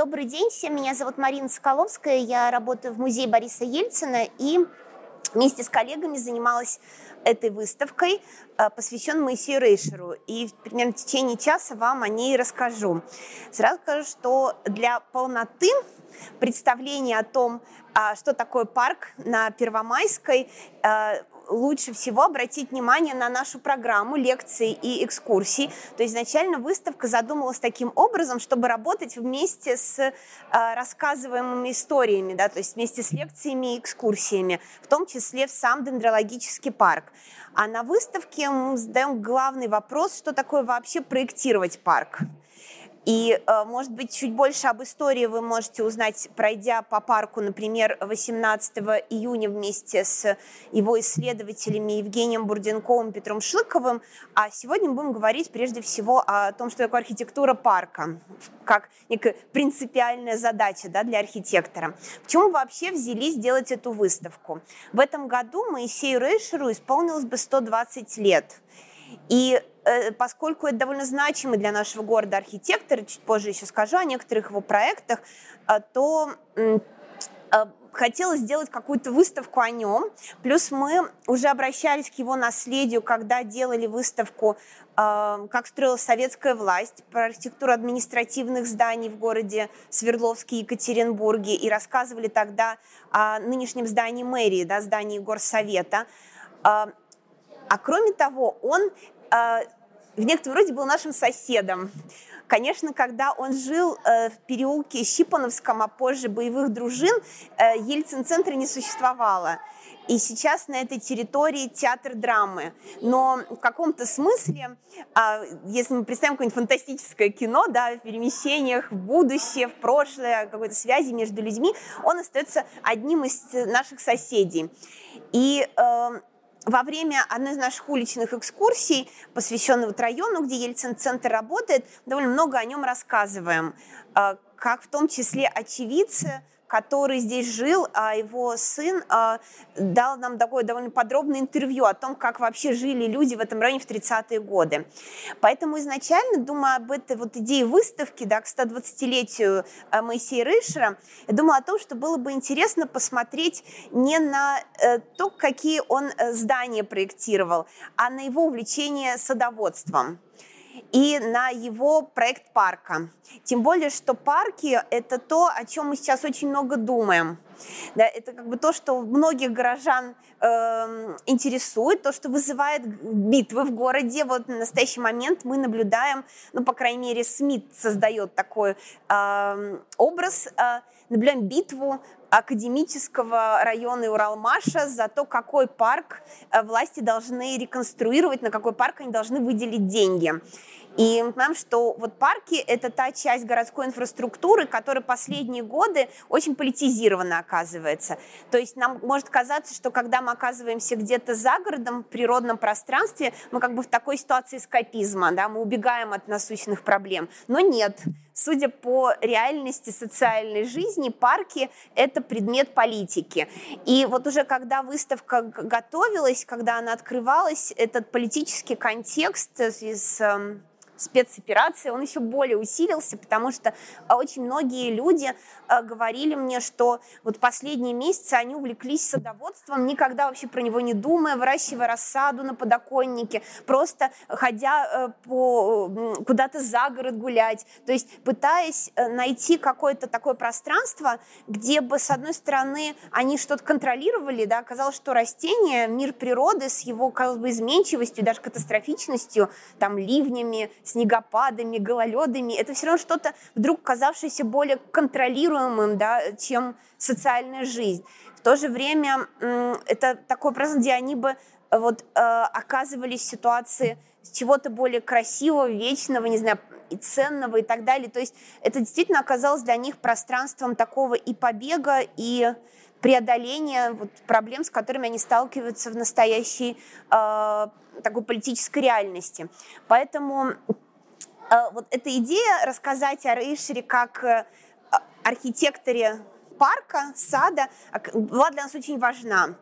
Добрый день всем, меня зовут Марина Соколовская, я работаю в музее Бориса Ельцина и вместе с коллегами занималась этой выставкой, э, посвященной Моисею Рейшеру. И примерно в течение часа вам о ней расскажу. Сразу скажу, что для полноты представления о том, а, что такое парк на Первомайской, э, лучше всего обратить внимание на нашу программу лекций и экскурсий. То есть изначально выставка задумалась таким образом, чтобы работать вместе с э, рассказываемыми историями, да, то есть вместе с лекциями и экскурсиями, в том числе в сам дендрологический парк. А на выставке мы задаем главный вопрос, что такое вообще проектировать парк. И, э, может быть, чуть больше об истории вы можете узнать, пройдя по парку, например, 18 июня вместе с его исследователями Евгением Бурденковым Петром Шлыковым. А сегодня мы будем говорить прежде всего о том, что такое архитектура парка, как некая принципиальная задача да, для архитектора. Почему вообще взялись делать эту выставку? В этом году Моисею Рейшеру исполнилось бы 120 лет. И Э, поскольку это довольно значимый для нашего города архитектор, чуть позже еще скажу о некоторых его проектах, э, то э, хотелось сделать какую-то выставку о нем. Плюс мы уже обращались к его наследию, когда делали выставку «Как строилась советская власть» про архитектуру административных зданий в городе Свердловске и Екатеринбурге. И рассказывали тогда о нынешнем здании мэрии, да, здании горсовета. А кроме того, он а, в некотором роде был нашим соседом. Конечно, когда он жил э, в переулке Щипановском, а позже боевых дружин, э, Ельцин-центра не существовало. И сейчас на этой территории театр драмы. Но в каком-то смысле, а, если мы представим какое-нибудь фантастическое кино, да, в перемещениях в будущее, в прошлое, какой-то связи между людьми, он остается одним из наших соседей. И э, во время одной из наших уличных экскурсий, посвященной вот району, где Ельцин-центр работает, довольно много о нем рассказываем, а, как в том числе очевидцы который здесь жил, а его сын а, дал нам такое довольно подробное интервью о том, как вообще жили люди в этом районе в 30-е годы. Поэтому изначально, думая об этой вот идее выставки да, к 120-летию а, Моисея Рышера, я думала о том, что было бы интересно посмотреть не на э, то, какие он э, здания проектировал, а на его увлечение садоводством и на его проект парка. Тем более, что парки – это то, о чем мы сейчас очень много думаем. Да, это как бы то, что многих горожан э, интересует, то, что вызывает битвы в городе. Вот на настоящий момент мы наблюдаем, ну, по крайней мере, СМИ создает такой э, образ, э, наблюдаем битву академического района Уралмаша за то, какой парк э, власти должны реконструировать, на какой парк они должны выделить деньги. И мы понимаем, что вот парки – это та часть городской инфраструктуры, которая последние годы очень политизирована оказывается. То есть нам может казаться, что когда мы оказываемся где-то за городом, в природном пространстве, мы как бы в такой ситуации скопизма, да, мы убегаем от насущных проблем. Но нет, судя по реальности социальной жизни, парки – это предмет политики. И вот уже когда выставка готовилась, когда она открывалась, этот политический контекст из эм, спецоперации, он еще более усилился, потому что а, очень многие люди а, говорили мне, что вот последние месяцы они увлеклись садоводством, никогда вообще про него не думая, выращивая рассаду на подоконнике, просто ходя э, по, куда-то за город гулять, то есть пытаясь э, найти какое-то такое пространство, где бы, с одной стороны, они что-то контролировали, да, оказалось, что растения, мир природы с его, казалось бы, изменчивостью, даже катастрофичностью, там, ливнями, снегопадами, гололедами, это все равно что-то вдруг казавшееся более контролируемым, да, чем социальная жизнь. В то же время это такой процесс, где они бы вот, э, оказывались в ситуации чего-то более красивого, вечного, не знаю, и ценного и так далее. То есть это действительно оказалось для них пространством такого и побега, и преодоления вот, проблем, с которыми они сталкиваются в настоящей э, такой политической реальности. Поэтому э, вот эта идея рассказать о Рейшере как э, архитекторе парка, сада была для нас очень важна.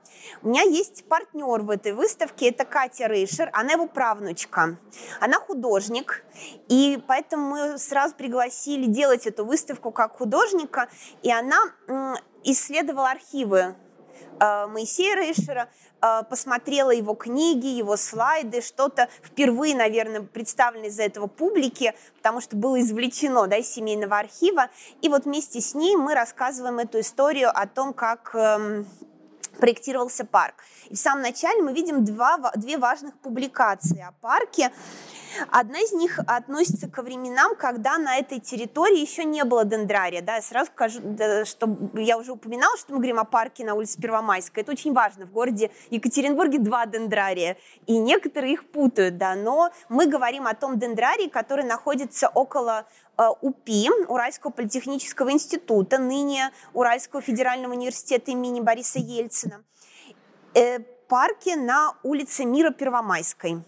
У меня есть партнер в этой выставке, это Катя Рейшер, она его правнучка. Она художник, и поэтому мы сразу пригласили делать эту выставку как художника, и она исследовала архивы э, Моисея Рейшера, э, посмотрела его книги, его слайды, что-то впервые, наверное, представлено из-за этого публике, потому что было извлечено да, из семейного архива. И вот вместе с ней мы рассказываем эту историю о том, как эм, проектировался парк. И в самом начале мы видим два, две важных публикации о парке. Одна из них относится ко временам, когда на этой территории еще не было дендрария. Да, я сразу скажу, что я уже упоминала, что мы говорим о парке на улице Первомайской. Это очень важно. В городе Екатеринбурге два дендрария, и некоторые их путают, да, но мы говорим о том дендрарии, который находится около УПИ, Уральского политехнического института, ныне Уральского федерального университета имени Бориса Ельцина, э, парке на улице Мира Первомайской.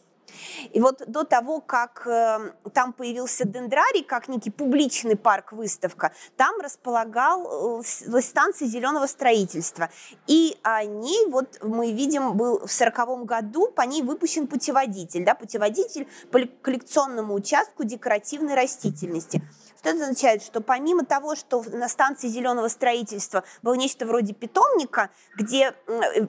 И вот до того, как э, там появился дендрарий, как некий публичный парк-выставка, там располагал э, станция зеленого строительства. И о ней, вот мы видим, был в сороковом году, по ней выпущен путеводитель, да, путеводитель по коллекционному участку декоративной растительности. Что это означает? Что помимо того, что на станции зеленого строительства было нечто вроде питомника, где э,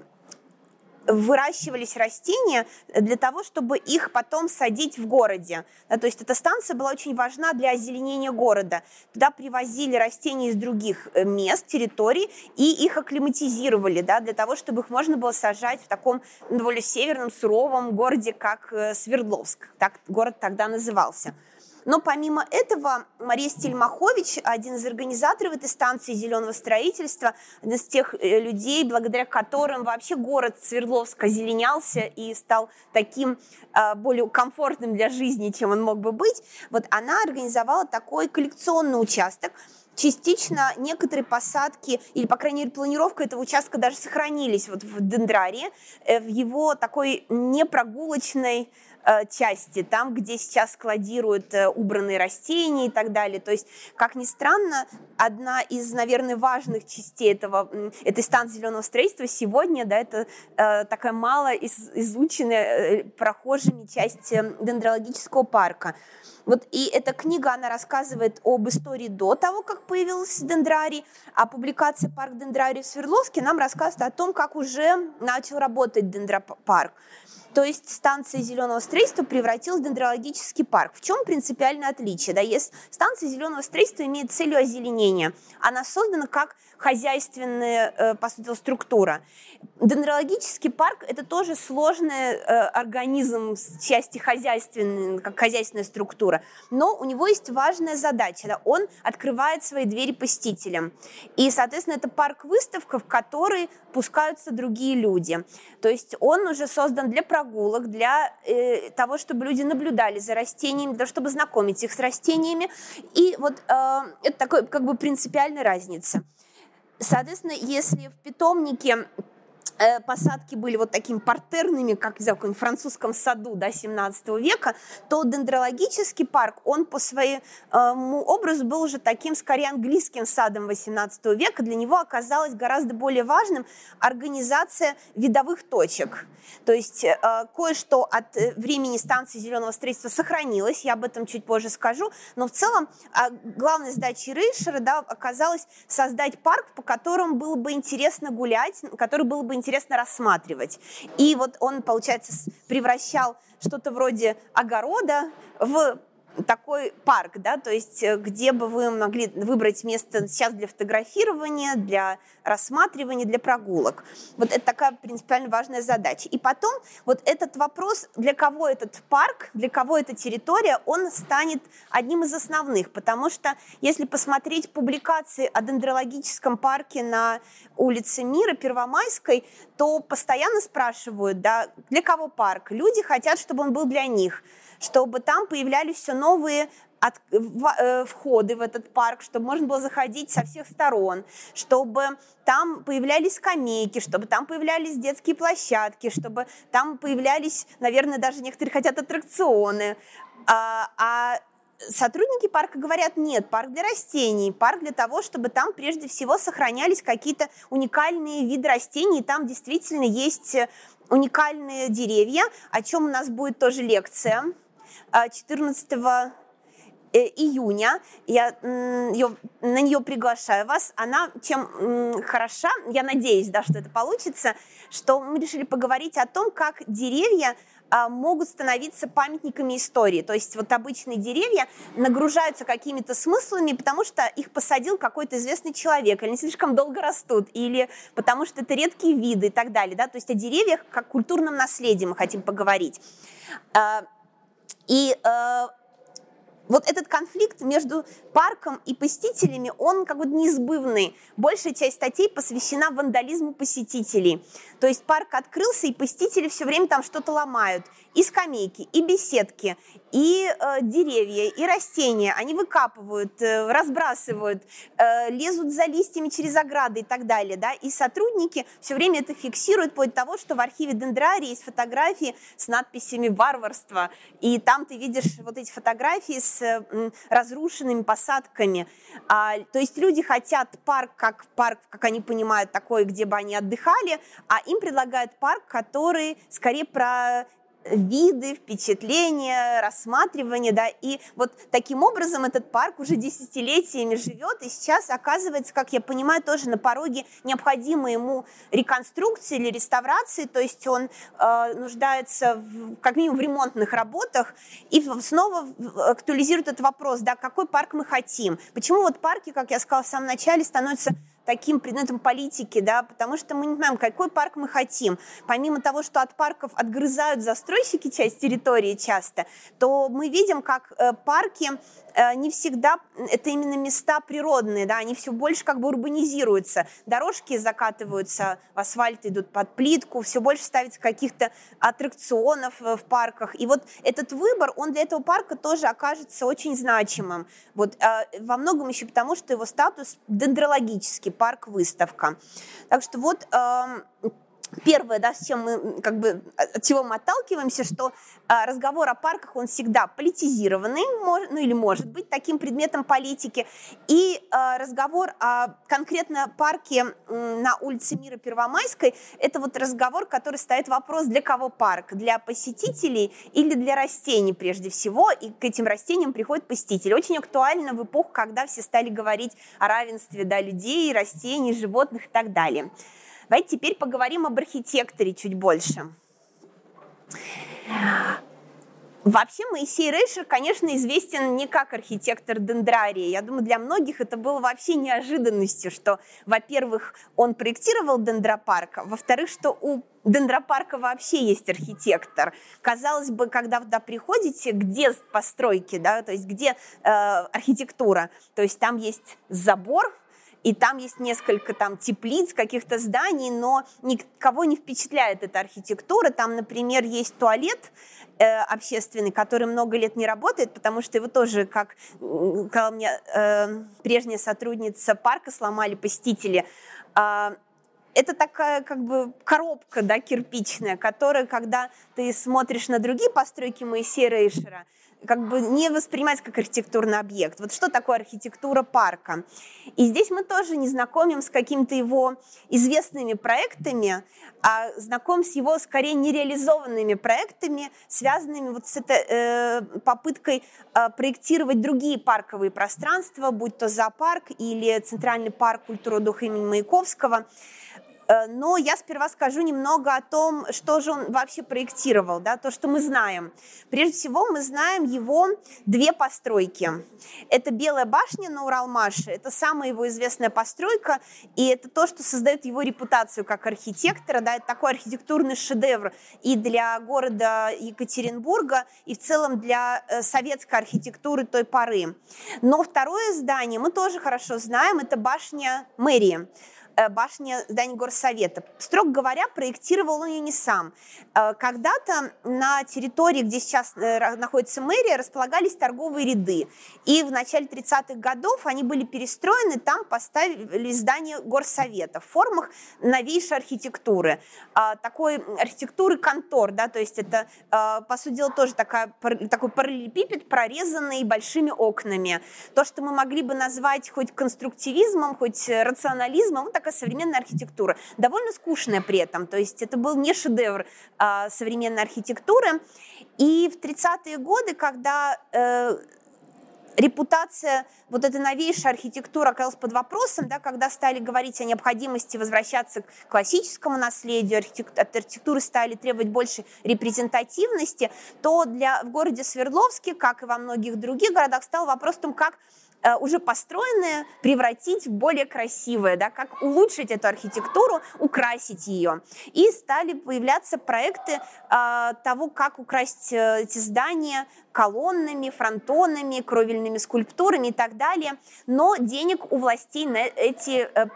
выращивались растения для того, чтобы их потом садить в городе. Да, то есть эта станция была очень важна для озеленения города. Туда привозили растения из других э, мест, территорий, и их акклиматизировали, да, для того, чтобы их можно было сажать в таком довольно северном, суровом городе, как э, Свердловск. Так город тогда назывался. Но помимо этого, Мария Стельмахович, один из организаторов этой станции зеленого строительства, один из тех э, людей, благодаря которым вообще город Свердловск озеленялся и стал таким э, более комфортным для жизни, чем он мог бы быть, вот она организовала такой коллекционный участок, частично некоторые посадки, или, по крайней мере, планировка этого участка даже сохранились вот в дендрарии, э, в его такой непрогулочной части, там, где сейчас складируют э, убранные растения и так далее. То есть, как ни странно, одна из, наверное, важных частей этого, этой станции зеленого строительства сегодня, да, это э, такая мало из, изученная э, прохожими часть э, дендрологического парка. Вот и эта книга, она рассказывает об истории до того, как появился дендрарий, а публикация «Парк дендрарий» в Свердловске нам рассказывает о том, как уже начал работать дендропарк. То есть станция зеленого строительства превратилась в дендрологический парк. В чем принципиальное отличие? Да, если станция зеленого строительства имеет целью озеленения, она создана как хозяйственная, э, по сути, структура. Дендрологический парк – это тоже сложный э, организм с части хозяйственной, как хозяйственная структура, но у него есть важная задача. Да, он открывает свои двери посетителям. И, соответственно, это парк-выставка, в который пускаются другие люди. То есть он уже создан для прогулок, для э, того, чтобы люди наблюдали за растениями, для того, чтобы знакомить их с растениями. И вот э, это такой как бы принципиальная разница. Соответственно, если в питомнике посадки были вот такими партерными, как в каком французском саду да, 17 века, то дендрологический парк, он по своему образу был уже таким, скорее, английским садом 18 века. Для него оказалось гораздо более важным организация видовых точек. То есть э, кое-что от э, времени станции зеленого строительства сохранилось, я об этом чуть позже скажу, но в целом э, главной задачей Рейшера да, оказалось создать парк, по которому было бы интересно гулять, который было бы интересно рассматривать. И вот он, получается, превращал что-то вроде огорода в такой парк, да, то есть э, где бы вы могли выбрать место сейчас для фотографирования, для рассматривания, для прогулок. Вот это такая принципиально важная задача. И потом вот этот вопрос, для кого этот парк, для кого эта территория, он станет одним из основных, потому что если посмотреть публикации о дендрологическом парке на улице Мира, Первомайской, то постоянно спрашивают, да, для кого парк? Люди хотят, чтобы он был для них чтобы там появлялись все новые от, в, э, входы в этот парк, чтобы можно было заходить со всех сторон, чтобы там появлялись скамейки, чтобы там появлялись детские площадки, чтобы там появлялись, наверное, даже некоторые хотят аттракционы. А, а сотрудники парка говорят, нет, парк для растений, парк для того, чтобы там прежде всего сохранялись какие-то уникальные виды растений, там действительно есть уникальные деревья, о чем у нас будет тоже лекция 14 Э, июня. Я ее, на нее приглашаю вас. Она чем хороша, я надеюсь, да, что это получится, что мы решили поговорить о том, как деревья а, могут становиться памятниками истории. То есть вот обычные деревья нагружаются какими-то смыслами, потому что их посадил какой-то известный человек, или они слишком долго растут, или потому что это редкие виды и так далее. Да? То есть о деревьях как культурном наследии мы хотим поговорить. И э, вот этот конфликт между парком и посетителями, он как бы неизбывный. Большая часть статей посвящена вандализму посетителей. То есть парк открылся, и посетители все время там что-то ломают. И скамейки, и беседки, и э, деревья, и растения. Они выкапывают, э, разбрасывают, э, лезут за листьями через ограды и так далее. Да? И сотрудники все время это фиксируют, вплоть до того, что в архиве Дендрарии есть фотографии с надписями «Варварство». И там ты видишь вот эти фотографии с э, разрушенными посадками. А, то есть люди хотят парк как парк, как они понимают, такой, где бы они отдыхали, а им предлагают парк, который скорее про виды, впечатления, рассматривания, да, и вот таким образом этот парк уже десятилетиями живет, и сейчас оказывается, как я понимаю, тоже на пороге необходимой ему реконструкции или реставрации, то есть он э, нуждается в, как минимум в ремонтных работах, и снова актуализирует этот вопрос, да, какой парк мы хотим, почему вот парки, как я сказала в самом начале, становятся таким предметом политики, да, потому что мы не знаем, какой парк мы хотим. Помимо того, что от парков отгрызают застройщики часть территории часто, то мы видим, как э, парки не всегда это именно места природные, да, они все больше как бы урбанизируются. Дорожки закатываются, асфальт идут под плитку, все больше ставится каких-то аттракционов в парках. И вот этот выбор, он для этого парка тоже окажется очень значимым. Вот, э, во многом еще потому, что его статус дендрологический, парк-выставка. Так что вот эм, Первое, да, с чем мы, как бы, от чего мы отталкиваемся, что а, разговор о парках, он всегда политизированный, мож, ну или может быть таким предметом политики. И а, разговор о конкретно парке на улице Мира Первомайской, это вот разговор, который ставит вопрос, для кого парк? Для посетителей или для растений прежде всего? И к этим растениям приходят посетители. Очень актуально в эпоху, когда все стали говорить о равенстве да, людей, растений, животных и так далее. Давайте теперь поговорим об архитекторе чуть больше. Вообще Моисей Рейшер, конечно, известен не как архитектор дендрария. Я думаю, для многих это было вообще неожиданностью, что, во-первых, он проектировал дендропарк, а во-вторых, что у дендропарка вообще есть архитектор. Казалось бы, когда туда приходите, где постройки, да, то есть где э, архитектура, то есть там есть забор, и там есть несколько там теплиц, каких-то зданий, но никого не впечатляет эта архитектура. Там, например, есть туалет э, общественный, который много лет не работает, потому что его тоже, как сказала мне э, прежняя сотрудница парка, сломали посетители. Э, это такая как бы коробка, да, кирпичная, которая, когда ты смотришь на другие постройки Моисея Рейшера, как бы не воспринимать как архитектурный объект. Вот что такое архитектура парка? И здесь мы тоже не знакомим с какими-то его известными проектами, а знаком с его скорее нереализованными проектами, связанными вот с этой э, попыткой э, проектировать другие парковые пространства, будь то зоопарк или Центральный парк культуры духа имени Маяковского. Э, но я сперва скажу немного о том, что же он вообще проектировал, да, то, что мы знаем. Прежде всего, мы знаем его две постройки. Это Белая башня на Уралмаше, это самая его известная постройка, и это то, что создает его репутацию как архитектора, да, это такой архитектурный шедевр и для города Екатеринбурга, и в целом для э, советской архитектуры той поры. Но второе здание мы тоже хорошо знаем, это башня мэрии. Э, башня здания горсовета. Строго говоря, проектировал он ее не сам. Э, когда-то на территории, где сейчас э, находится мэрия, располагались торговые ряды. И в начале 30-х годов они были перестроены, там поставили здание горсовета в формах новейшей архитектуры. Такой архитектуры контор, да, то есть это, по сути дела, тоже такая, такой параллелепипед, прорезанный большими окнами. То, что мы могли бы назвать хоть конструктивизмом, хоть рационализмом, вот такая современная архитектура. Довольно скучная при этом, то есть это был не шедевр а, современной архитектуры. И в 30-е годы, когда э, репутация вот этой новейшей архитектуры оказалась под вопросом, да, когда стали говорить о необходимости возвращаться к классическому наследию, от архитектуры стали требовать больше репрезентативности, то для, в городе Свердловске, как и во многих других городах, стал вопрос о том, как уже построенное превратить в более красивое, да, как улучшить эту архитектуру, украсить ее. И стали появляться проекты э, того, как украсить э, эти здания колоннами, фронтонами, кровельными скульптурами и так далее. Но денег у властей на эти э,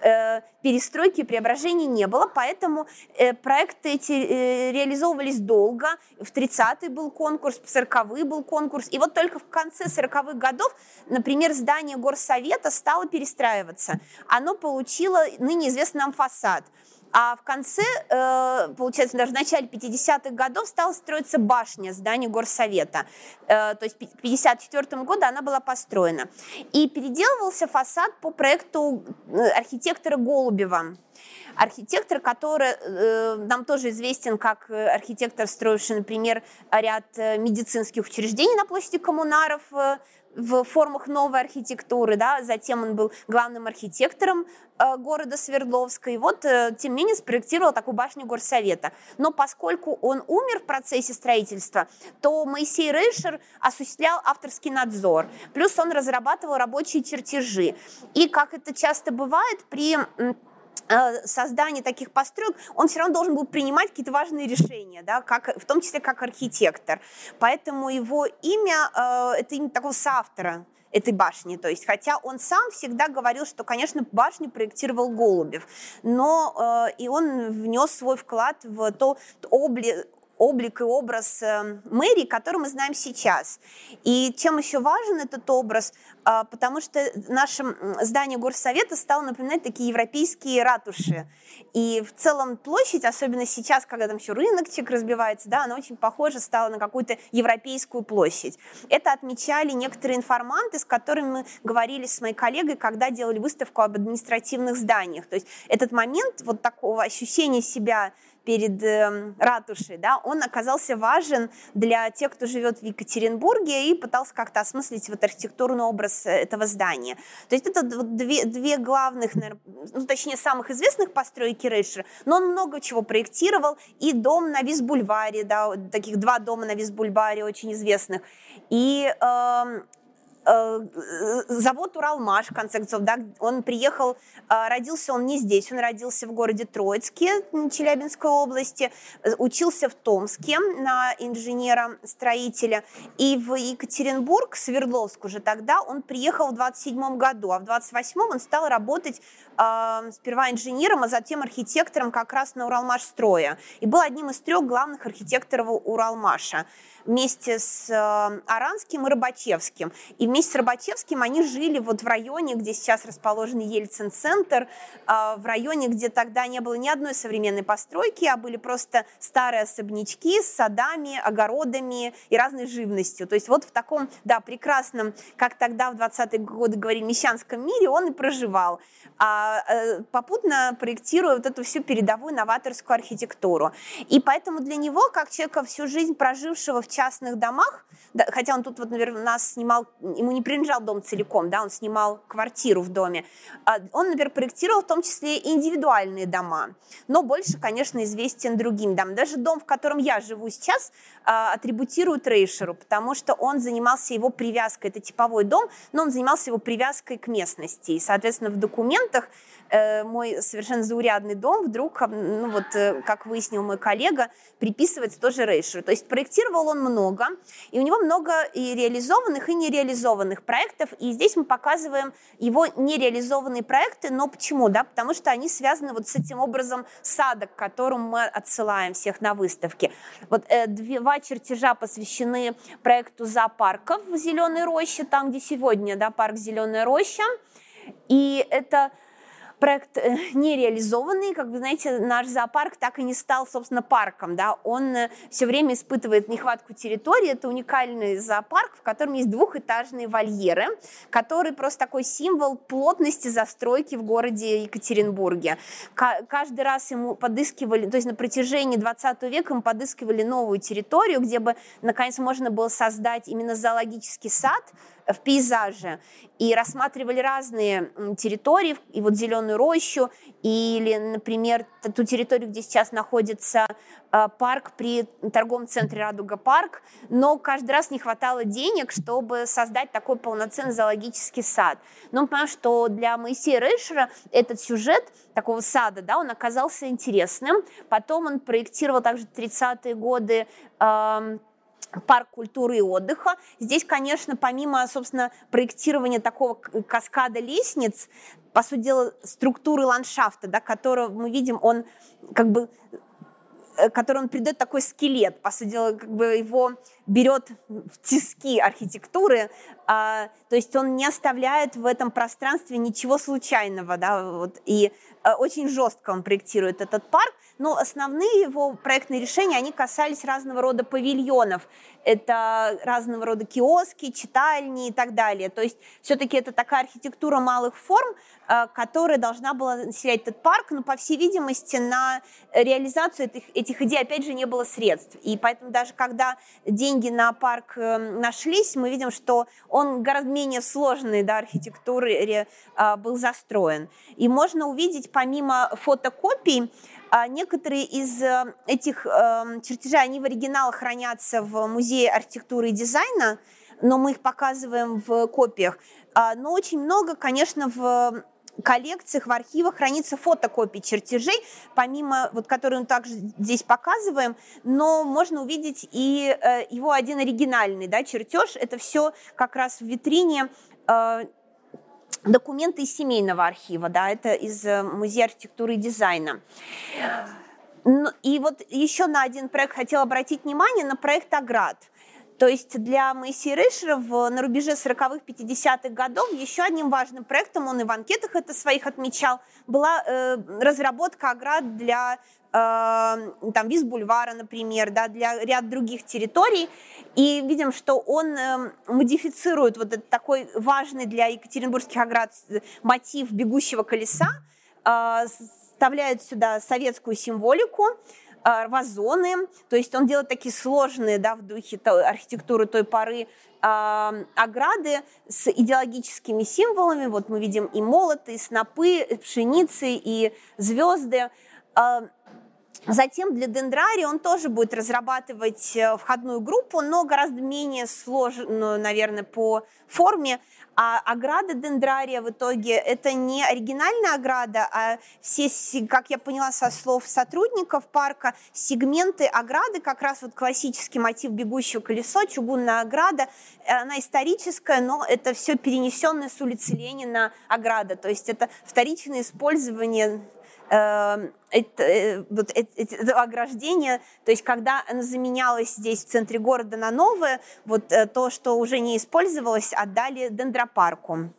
э, перестройки преображения не было, поэтому э, проекты эти э, реализовывались долго. В 30-й был конкурс, в 40-й был конкурс. И вот только в конце 40-х годов Например, здание горсовета стало перестраиваться. Оно получило ныне известный нам фасад. А в конце, э, получается, даже в начале 50-х годов стала строиться башня здания горсовета. Э, то есть в 54 году она была построена. И переделывался фасад по проекту э, архитектора Голубева. Архитектор, который э, нам тоже известен как архитектор, строивший, например, ряд медицинских учреждений на площади коммунаров в формах новой архитектуры, да, затем он был главным архитектором э, города Свердловска, и вот, э, тем не менее, спроектировал такую башню горсовета. Но поскольку он умер в процессе строительства, то Моисей Рейшер осуществлял авторский надзор, плюс он разрабатывал рабочие чертежи. И, как это часто бывает, при Э, создание таких построек, он все равно должен был принимать какие-то важные решения, да, как, в том числе как архитектор. Поэтому его имя э, это имя такого соавтора этой башни. То есть, хотя он сам всегда говорил, что, конечно, башню проектировал Голубев, но э, и он внес свой вклад в то обли, облик и образ э, мэрии, который мы знаем сейчас. И чем еще важен этот образ? А, потому что наше здание горсовета стало напоминать такие европейские ратуши. И в целом площадь, особенно сейчас, когда там еще рыночек разбивается, да, она очень похожа стала на какую-то европейскую площадь. Это отмечали некоторые информанты, с которыми мы говорили с моей коллегой, когда делали выставку об административных зданиях. То есть этот момент вот такого ощущения себя перед э, ратушей, да, он оказался важен для тех, кто живет в Екатеринбурге и пытался как-то осмыслить вот архитектурный образ э, этого здания. То есть это две, две главных, наверное, ну, точнее, самых известных постройки Рейшера, но он много чего проектировал, и дом на Визбульваре, да, таких два дома на Визбульваре очень известных, и Э, завод Уралмаш, в конце концов, да, он приехал, э, родился он не здесь, он родился в городе Троицке, Челябинской области, учился в Томске на инженера-строителя, и в Екатеринбург, Свердловск уже тогда, он приехал в 27 году, а в 28 он стал работать э, сперва инженером, а затем архитектором как раз на Уралмаш строя, и был одним из трех главных архитекторов Уралмаша вместе с э, Аранским и Рыбачевским. И вместе с Рыбачевским они жили вот в районе, где сейчас расположен Ельцин-центр, э, в районе, где тогда не было ни одной современной постройки, а были просто старые особнячки с садами, огородами и разной живностью. То есть вот в таком, да, прекрасном, как тогда в 20-е годы говорили, мещанском мире он и проживал, а, э, попутно проектируя вот эту всю передовую новаторскую архитектуру. И поэтому для него, как человека всю жизнь прожившего в частных домах, да, хотя он тут вот, наверное, нас снимал, ему не принадлежал дом целиком, да, он снимал квартиру в доме. А, он, например, проектировал в том числе индивидуальные дома, но больше, конечно, известен другим домам. Даже дом, в котором я живу сейчас, а, атрибутируют Рейшеру, потому что он занимался его привязкой, это типовой дом, но он занимался его привязкой к местности. И, соответственно, в документах э, мой совершенно заурядный дом вдруг, ну вот, э, как выяснил мой коллега, приписывается тоже Рейшеру. То есть проектировал он много, и у него много и реализованных, и нереализованных проектов. И здесь мы показываем его нереализованные проекты, но почему? Да? Потому что они связаны вот с этим образом сада, к которому мы отсылаем всех на выставке. Вот э, два чертежа посвящены проекту зоопарков в Зеленой роще, там, где сегодня да, парк Зеленая роща. И это проект э, не реализованный, как вы знаете, наш зоопарк так и не стал, собственно, парком, да, он э, все время испытывает нехватку территории, это уникальный зоопарк, в котором есть двухэтажные вольеры, который просто такой символ плотности застройки в городе Екатеринбурге. Каждый раз ему подыскивали, то есть на протяжении 20 века ему подыскивали новую территорию, где бы, наконец, можно было создать именно зоологический сад, в пейзаже и рассматривали разные территории, и вот зеленую рощу, или, например, ту территорию, где сейчас находится а, парк при торговом центре Радуга парк, но каждый раз не хватало денег, чтобы создать такой полноценный зоологический сад. Но мы понимаем, что для Моисея Рейшера этот сюжет такого сада, да, он оказался интересным. Потом он проектировал также 30-е годы парк культуры и отдыха. Здесь, конечно, помимо, собственно, проектирования такого каскада лестниц, по сути дела, структуры ландшафта, да, которого мы видим, он как бы э, который он придает такой скелет, по сути дела, как бы его берет в тиски архитектуры, а, то есть он не оставляет в этом пространстве ничего случайного, да, вот, и а, очень жестко он проектирует этот парк, но основные его проектные решения, они касались разного рода павильонов, это разного рода киоски, читальни и так далее, то есть все-таки это такая архитектура малых форм, а, которая должна была населять этот парк, но, по всей видимости, на реализацию этих, этих идей, опять же, не было средств, и поэтому даже когда день деньги на парк эм, нашлись, мы видим, что он гораздо менее сложный да, архитектуры а, был застроен. И можно увидеть, помимо фотокопий, некоторые из э, этих эм, чертежей, они в оригиналах хранятся в Музее архитектуры и дизайна, но мы их показываем в копиях. А, но очень много, конечно, в коллекциях, в архивах хранится фотокопии чертежей, помимо, вот, которые мы также здесь показываем, но можно увидеть и э, его один оригинальный да, чертеж. Это все как раз в витрине э, документы из семейного архива, да, это из э, Музея архитектуры и дизайна. Ну, и вот еще на один проект хотела обратить внимание, на проект «Аград». То есть для Моисея Рейшера на рубеже 40-х, 50-х годов еще одним важным проектом, он и в анкетах это своих отмечал, была э, разработка оград для э, там Виз-бульвара, например, да, для ряд других территорий. И видим, что он э, модифицирует вот этот такой важный для екатеринбургских оград мотив бегущего колеса, э, вставляет сюда советскую символику, вазоны, то есть он делает такие сложные, да, в духе архитектуры той поры э, ограды с идеологическими символами. Вот мы видим и молоты, и снопы, и пшеницы, и звезды. Затем для дендрария он тоже будет разрабатывать э, входную группу, но гораздо менее сложную, наверное, по форме. А ограда дендрария в итоге это не оригинальная ограда, а все, как я поняла со слов сотрудников парка, сегменты ограды, как раз вот классический мотив бегущего колесо, чугунная ограда, она историческая, но это все перенесенное с улицы Ленина ограда, то есть это вторичное использование это, э, вот это, ограждение, то есть когда оно заменялось здесь в центре города на новое, вот э, то, что уже не использовалось, отдали дендропарку.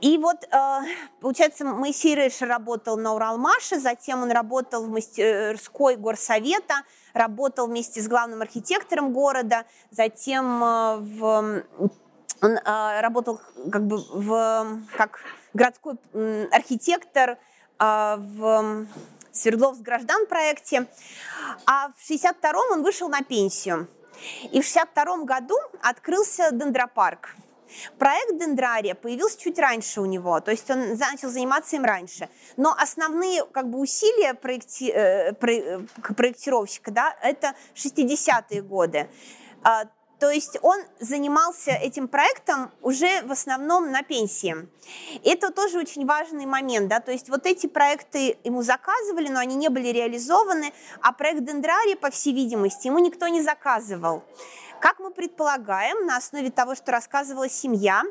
И вот, э, получается, Моисей Рейш работал на Уралмаше, затем он работал в мастерской горсовета, работал вместе с главным архитектором города, затем в, он работал как бы в, как городской архитектор а, в Свердловск граждан проекте. А в 62-м он вышел на пенсию. И в 62 году открылся дендропарк. Проект дендрария появился чуть раньше у него, то есть он начал заниматься им раньше. Но основные как бы, усилия проекти, э, про, э, проектировщика да, это 60-е годы. То есть он занимался этим проектом уже в основном на пенсии. Это тоже очень важный момент, да, то есть вот эти проекты ему заказывали, но они не были реализованы, а проект Дендрария, по всей видимости, ему никто не заказывал. Как мы предполагаем, на основе того, что рассказывала семья,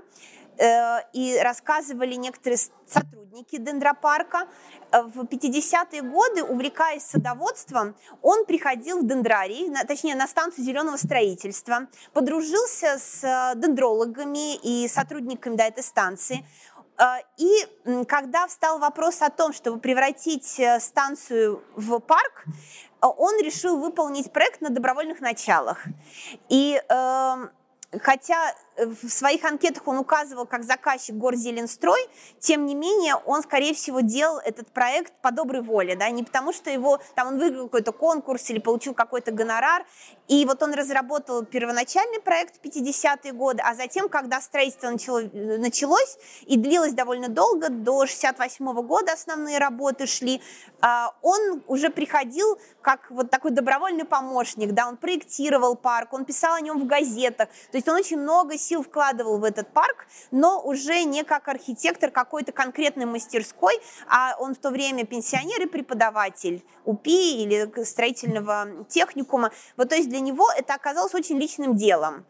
и рассказывали некоторые сотрудники дендропарка. Э, в 50-е годы, увлекаясь садоводством, он приходил в дендрарий, точнее на станцию зеленого строительства, подружился с э, дендрологами и сотрудниками до этой станции. И когда встал вопрос о том, чтобы превратить станцию в парк, он решил выполнить проект на добровольных началах. И эм, хотя в своих анкетах он указывал как заказчик Горзеленстрой, тем не менее он, скорее всего, делал этот проект по доброй воле, да, не потому что его, там он выиграл какой-то конкурс или получил какой-то гонорар, и вот он разработал первоначальный проект в 50-е годы, а затем, когда строительство начало, началось и длилось довольно долго, до 68 -го года основные работы шли, а, он уже приходил как вот такой добровольный помощник, да, он проектировал парк, он писал о нем в газетах, то есть он очень много сил вкладывал в этот парк, но уже не как архитектор какой-то конкретной мастерской, а он в то время пенсионер и преподаватель УПИ или строительного техникума. Вот то есть для него это оказалось очень личным делом.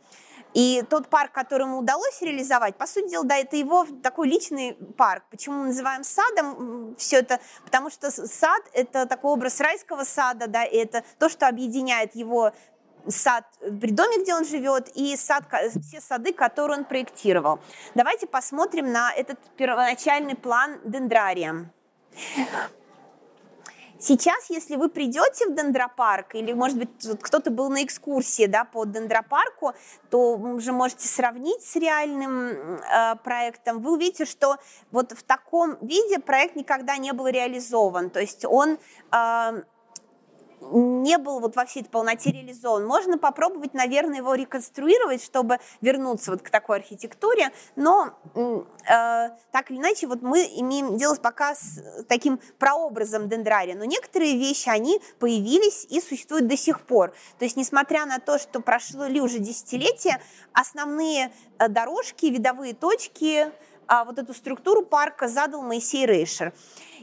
И тот парк, который ему удалось реализовать, по сути дела, да, это его такой личный парк. Почему мы называем садом все это? Потому что сад – это такой образ райского сада, да, и это то, что объединяет его сад при доме, где он живет, и сад, все сады, которые он проектировал. Давайте посмотрим на этот первоначальный план дендрария. Сейчас, если вы придете в дендропарк, или, может быть, кто-то был на экскурсии да, по дендропарку, то вы уже можете сравнить с реальным э, проектом. Вы увидите, что вот в таком виде проект никогда не был реализован. То есть он... Э, не был вот во всей этой полноте реализован. Можно попробовать, наверное, его реконструировать, чтобы вернуться вот к такой архитектуре, но э, так или иначе вот мы имеем дело пока с таким прообразом дендрария, но некоторые вещи, они появились и существуют до сих пор. То есть, несмотря на то, что прошло ли уже десятилетия, основные э, дорожки, видовые точки, вот эту структуру парка задал Моисей Рейшер.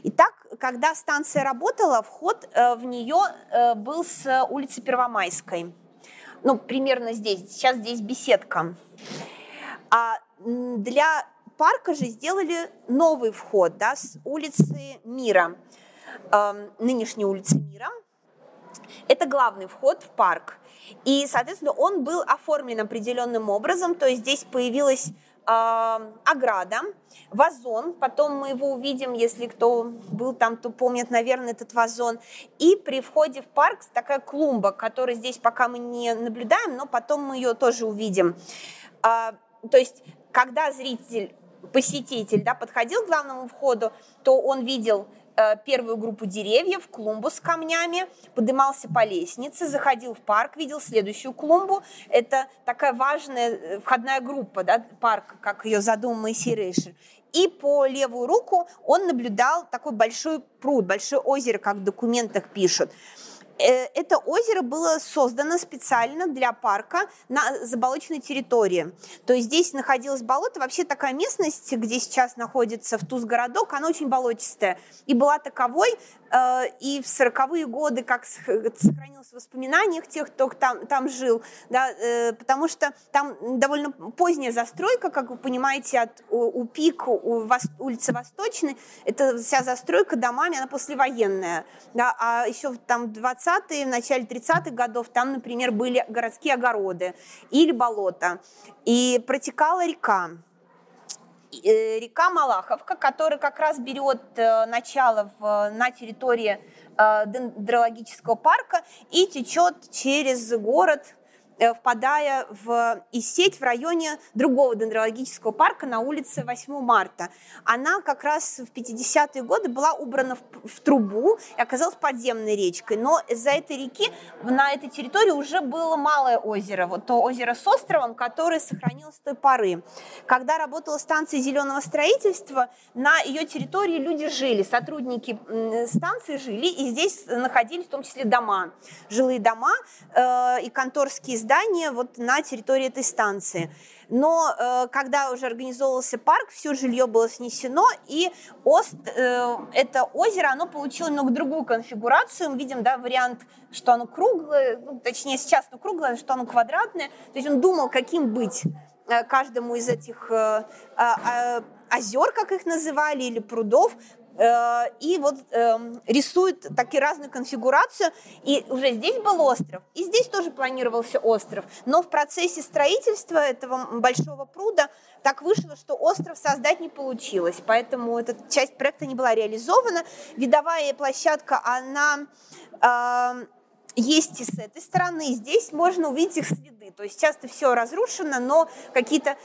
Итак, когда станция работала, вход э, в нее э, был с улицы Первомайской. Ну, примерно здесь. Сейчас здесь беседка. А для парка же сделали новый вход да, с улицы Мира, э, нынешней улицы Мира. Это главный вход в парк. И, соответственно, он был оформлен определенным образом, то есть здесь появилась ограда, вазон, потом мы его увидим, если кто был там, то помнит, наверное, этот вазон. И при входе в парк такая клумба, которую здесь пока мы не наблюдаем, но потом мы ее тоже увидим. Э, то есть, когда зритель посетитель да, подходил к главному входу, то он видел первую группу деревьев, клумбу с камнями, поднимался по лестнице, заходил в парк, видел следующую клумбу. Это такая важная э, входная группа, да, парк, как ее задумал Моисей Рейшер. И по левую руку он наблюдал такой большой пруд, большое озеро, как в документах пишут. Э, это озеро было создано специально для парка на заболоченной территории. То есть здесь находилось болото. Вообще такая местность, где сейчас находится в Туз городок, она очень болотистая. И была таковой и в 40-е годы, как сохранилось в воспоминаниях тех, кто там, там жил, да, э, потому что там довольно поздняя застройка, как вы понимаете, от УПИК, у улицы Восточной, это вся застройка домами, она послевоенная, да, а еще там 20-е, в начале 30-х годов там, например, были городские огороды или болота, и протекала река, Э, река Малаховка, которая как раз берет э, начало в, на территории э, дендрологического парка и течет через город Э, впадая в и сеть в районе другого дендрологического парка на улице 8 марта. Она как раз в 50-е годы была убрана в, в трубу и оказалась подземной речкой. Но из-за этой реки на этой территории уже было малое озеро, вот то озеро с островом, которое сохранилось с той поры. Когда работала станция зеленого строительства, на ее территории люди жили, сотрудники станции жили, и здесь находились в том числе дома, жилые дома э, и конторские здания, здания вот на территории этой станции. Но э, когда уже организовывался парк, все жилье было снесено, и ост, э, это озеро, оно получило немного другую конфигурацию. Мы видим, да, вариант, что оно круглое, ну, точнее сейчас оно круглое, что оно квадратное. То есть он думал, каким быть э, каждому из этих э, э, озер, как их называли, или прудов, и вот эм, рисует такие разную конфигурацию. И уже здесь был остров, и здесь тоже планировался остров. Но в процессе строительства этого большого пруда так вышло, что остров создать не получилось. Поэтому эта часть проекта не была реализована. Видовая площадка, она эм, есть и с этой стороны. Здесь можно увидеть их следы. То есть часто все разрушено, но какие-то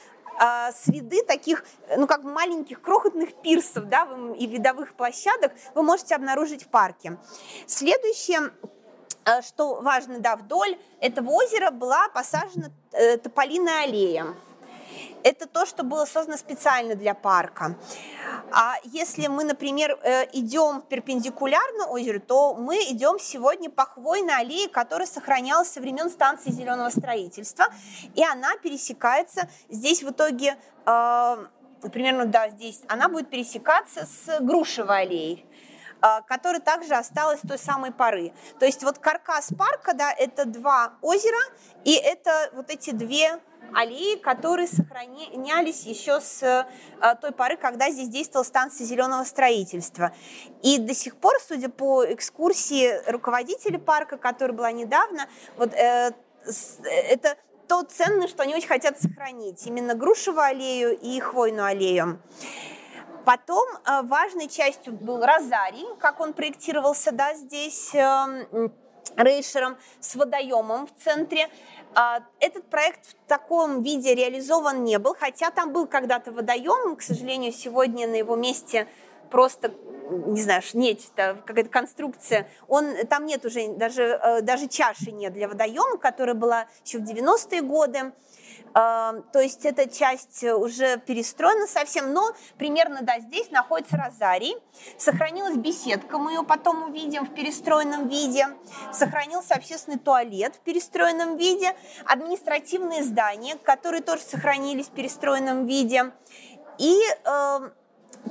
среды таких, ну, как маленьких крохотных пирсов, да, и видовых площадок вы можете обнаружить в парке. Следующее а, что важно, да, вдоль этого озера была посажена э, тополиная аллея это то, что было создано специально для парка. А если мы, например, э, идем перпендикулярно озеру, то мы идем сегодня по хвойной аллее, которая сохранялась со времен станции зеленого строительства, и она пересекается здесь в итоге э, примерно, да, здесь, она будет пересекаться с Грушевой аллеей э, которая также осталась той самой поры. То есть вот каркас парка, да, это два озера, и это вот эти две аллеи, которые сохранялись еще с э, той поры, когда здесь действовала станция зеленого строительства. И до сих пор, судя по экскурсии руководителя парка, которая была недавно, вот э, это то ценное, что они очень хотят сохранить. Именно Грушевую аллею и Хвойную аллею. Потом э, важной частью был розарий, как он проектировался да, здесь эм, рейшером с водоемом в центре. А, этот проект в таком виде реализован не был, хотя там был когда-то водоем, к сожалению, сегодня на его месте просто не знаю, нечто, какая-то конструкция, он, там нет уже, даже, э, даже чаши нет для водоема, которая была еще в 90-е годы. То есть эта часть уже перестроена совсем, но примерно, да, здесь находится розарий. Сохранилась беседка, мы ее потом увидим в перестроенном виде. Сохранился общественный туалет в перестроенном виде. Административные здания, которые тоже сохранились в перестроенном виде. И э,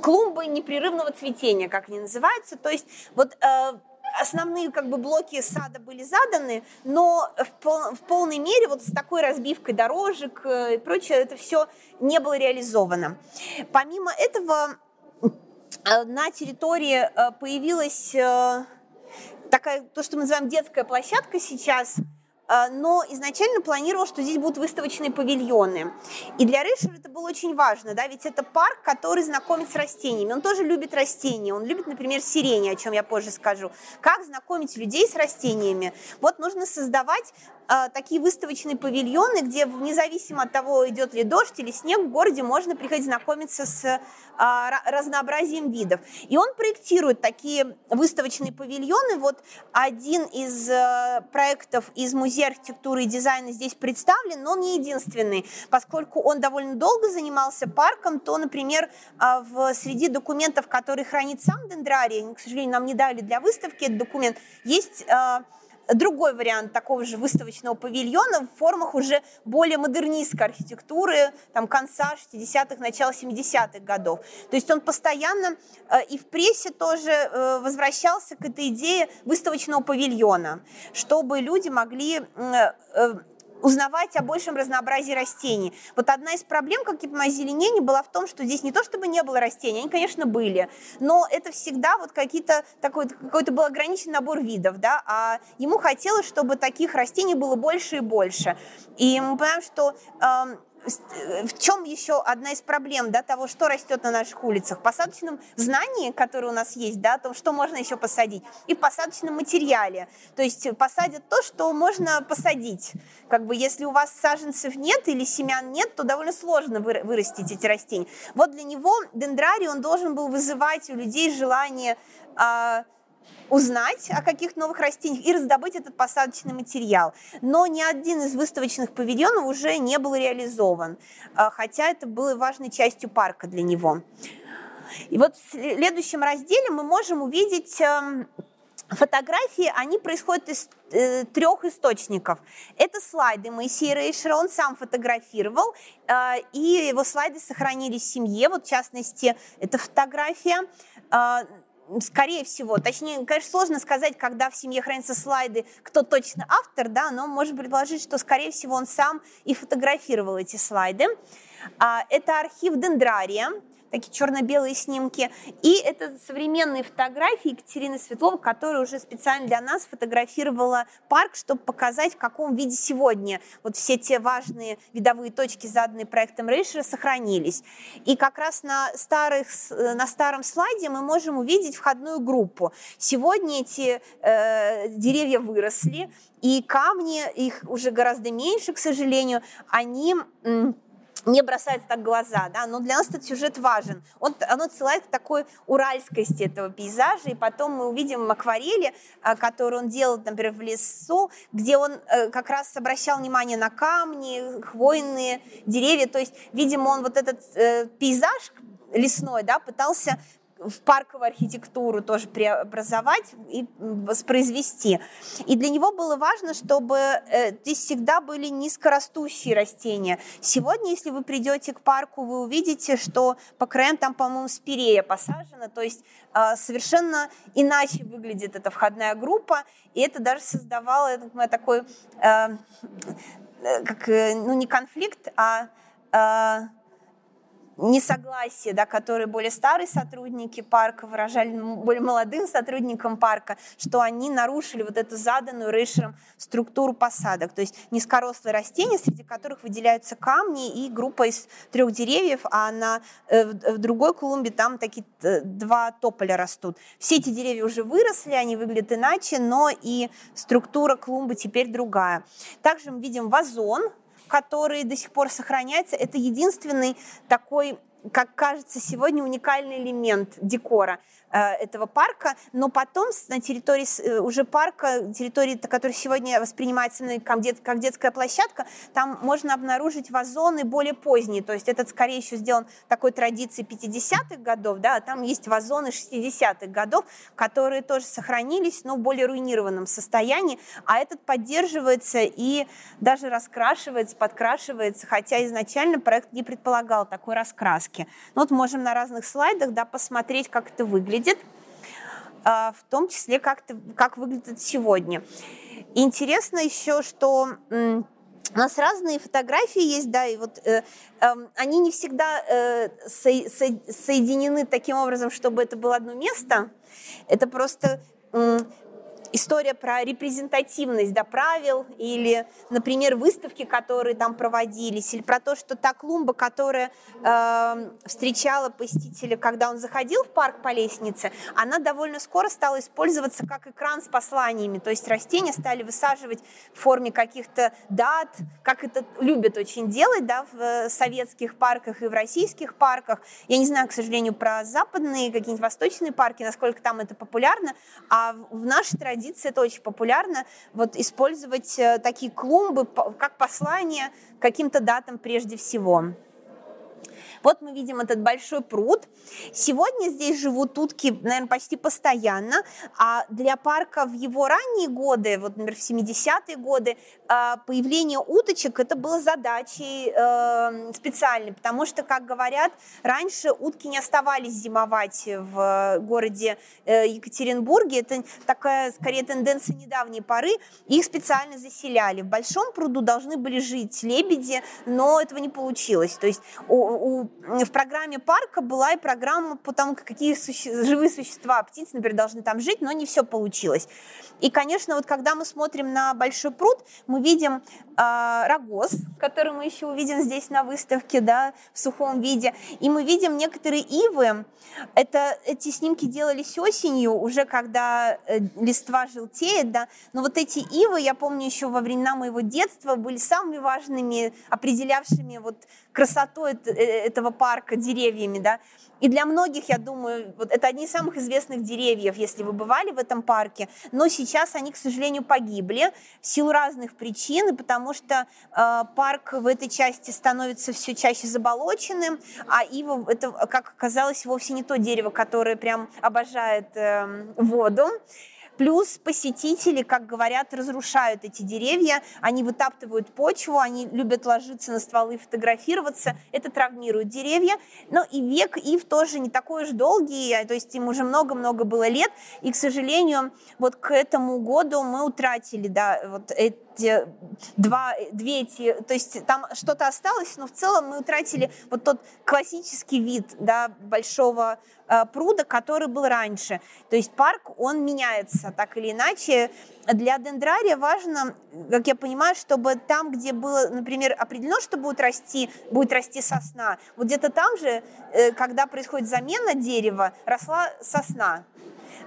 клумбы непрерывного цветения, как они называются. То есть вот э, основные как бы блоки сада были заданы, но в, пол, в полной мере вот с такой разбивкой дорожек э, и прочее это все не было реализовано. Помимо этого э, на территории э, появилась такая, то, что мы называем детская площадка сейчас – но изначально планировал, что здесь будут выставочные павильоны. И для Рейшера это было очень важно, да, ведь это парк, который знакомит с растениями. Он тоже любит растения, он любит, например, сирени, о чем я позже скажу. Как знакомить людей с растениями? Вот нужно создавать э, такие выставочные павильоны, где независимо от того, идет ли дождь или снег, в городе можно приходить знакомиться с э, разнообразием видов. И он проектирует такие выставочные павильоны. Вот один из э, проектов из музея музей архитектуры и дизайна здесь представлен, но он не единственный. Поскольку он довольно долго занимался парком, то, например, а, в среди документов, которые хранит сам Дендрарий, к сожалению, нам не дали для выставки этот документ, есть а, другой вариант такого же выставочного павильона в формах уже более модернистской архитектуры, там, конца 60-х, начала 70-х годов. То есть он постоянно э, и в прессе тоже э, возвращался к этой идее выставочного павильона, чтобы люди могли э, узнавать о большем разнообразии растений. Вот одна из проблем, как и по озеленению, была в том, что здесь не то, чтобы не было растений, они, конечно, были, но это всегда вот какие-то такой, какой-то был ограниченный набор видов, да, а ему хотелось, чтобы таких растений было больше и больше. И мы понимаем, что Э, в чем еще одна из проблем да, того, что растет на наших улицах? В посадочном знании, которое у нас есть, да, о том, что можно еще посадить, и в посадочном материале. То есть посадят то, что можно посадить. Как бы если у вас саженцев нет или семян нет, то довольно сложно вырастить эти растения. Вот для него дендрарий, он должен был вызывать у людей желание а, узнать о каких новых растениях и раздобыть этот посадочный материал. Но ни один из выставочных павильонов уже не был реализован, а, хотя это было важной частью парка для него. И вот в следующем разделе мы можем увидеть эм, фотографии, они происходят из э, трех источников. Это слайды Моисея Рейшера, он сам фотографировал, э, и его слайды сохранились в семье, вот в частности, эта фотография. Э, скорее всего, точнее, конечно, сложно сказать, когда в семье хранятся слайды, кто точно автор, да, но можно предположить, что, скорее всего, он сам и фотографировал эти слайды. А, это архив Дендрария, такие черно-белые снимки. И это современные фотографии Екатерины Светловой, которая уже специально для нас фотографировала парк, чтобы показать, в каком виде сегодня вот все те важные видовые точки, заданные проектом Рейшера, сохранились. И как раз на, старых, на старом слайде мы можем увидеть входную группу. Сегодня эти э, деревья выросли, и камни, их уже гораздо меньше, к сожалению, они не бросается так глаза, да, но для нас этот сюжет важен. Он, он отсылает к такой уральскости этого пейзажа, и потом мы увидим акварели, а, которые он делал, например, в лесу, где он э, как раз обращал внимание на камни, хвойные деревья, то есть, видимо, он вот этот э, пейзаж лесной, да, пытался в парковую архитектуру тоже преобразовать и воспроизвести. И для него было важно, чтобы э, здесь всегда были низкорастущие растения. Сегодня, если вы придете к парку, вы увидите, что по краям там, по-моему, спирея посажена, то есть э, совершенно иначе выглядит эта входная группа, и это даже создавало я такой, э, как, ну не конфликт, а несогласие, да, которые более старые сотрудники парка выражали более молодым сотрудникам парка, что они нарушили вот эту заданную Рейшером структуру посадок. То есть низкорослые растения, среди которых выделяются камни и группа из трех деревьев, а на, э, в другой клумбе там такие э, два тополя растут. Все эти деревья уже выросли, они выглядят иначе, но и структура клумбы теперь другая. Также мы видим вазон, который до сих пор сохраняется, это единственный такой как кажется, сегодня уникальный элемент декора этого парка, но потом на территории э, уже парка, территории, которая сегодня воспринимается как, дет, как детская площадка, там можно обнаружить вазоны более поздние, то есть этот скорее еще сделан такой традицией 50-х годов, да, а там есть вазоны 60-х годов, которые тоже сохранились, но в более руинированном состоянии, а этот поддерживается и даже раскрашивается, подкрашивается, хотя изначально проект не предполагал такой раскраски. Ну, вот можем на разных слайдах да, посмотреть, как это выглядит, а, в том числе, как, как выглядит сегодня. Интересно еще, что у нас разные фотографии есть, да, и вот э, э, они не всегда э, со, со, соединены таким образом, чтобы это было одно место. Это просто история про репрезентативность да, правил или, например, выставки, которые там проводились, или про то, что та клумба, которая э, встречала посетителя, когда он заходил в парк по лестнице, она довольно скоро стала использоваться как экран с посланиями, то есть растения стали высаживать в форме каких-то дат, как это любят очень делать да, в э, советских парках и в российских парках. Я не знаю, к сожалению, про западные, какие-нибудь восточные парки, насколько там это популярно, а в нашей традиции традиция, это очень популярно, вот использовать э, такие клумбы как послание каким-то датам прежде всего. Вот мы видим этот большой пруд. Сегодня здесь живут утки, наверное, почти постоянно, а для парка в его ранние годы, вот, например, в 70-е годы, а, появление уточек это было задачей э, специальной, потому что, как говорят, раньше утки не оставались зимовать в городе э, Екатеринбурге. Это такая, скорее, тенденция недавней поры. Их специально заселяли. В большом пруду должны были жить лебеди, но этого не получилось. То есть у, у в программе парка была и программа по тому, какие суще... живые существа, птицы, например, должны там жить, но не все получилось. И, конечно, вот когда мы смотрим на Большой пруд, мы видим э, рогоз, который мы еще увидим здесь на выставке, да, в сухом виде, и мы видим некоторые ивы. Это, эти снимки делались осенью, уже когда э, листва желтеет, да, но вот эти ивы, я помню еще во времена моего детства, были самыми важными, определявшими вот красоту э, этого парка деревьями, да. И для многих, я думаю, вот это одни из самых известных деревьев, если вы бывали в этом парке, но сейчас они, к сожалению, погибли в силу разных причин, потому что э, парк в этой части становится все чаще заболоченным, а ива, это, как оказалось, вовсе не то дерево, которое прям обожает э, воду. Плюс посетители, как говорят, разрушают эти деревья, они вытаптывают почву, они любят ложиться на стволы и фотографироваться, это травмирует деревья. Но и век ив тоже не такой уж долгий, то есть им уже много-много было лет, и, к сожалению, вот к этому году мы утратили, да, вот два, две эти, то есть там что-то осталось, но в целом мы утратили вот тот классический вид, да, большого Э, пруда, который был раньше. То есть парк, он меняется так или иначе. Для дендрария важно, как я понимаю, чтобы там, где было, например, определено, что будет расти, будет расти сосна, вот где-то там же, э, когда происходит замена дерева, росла сосна.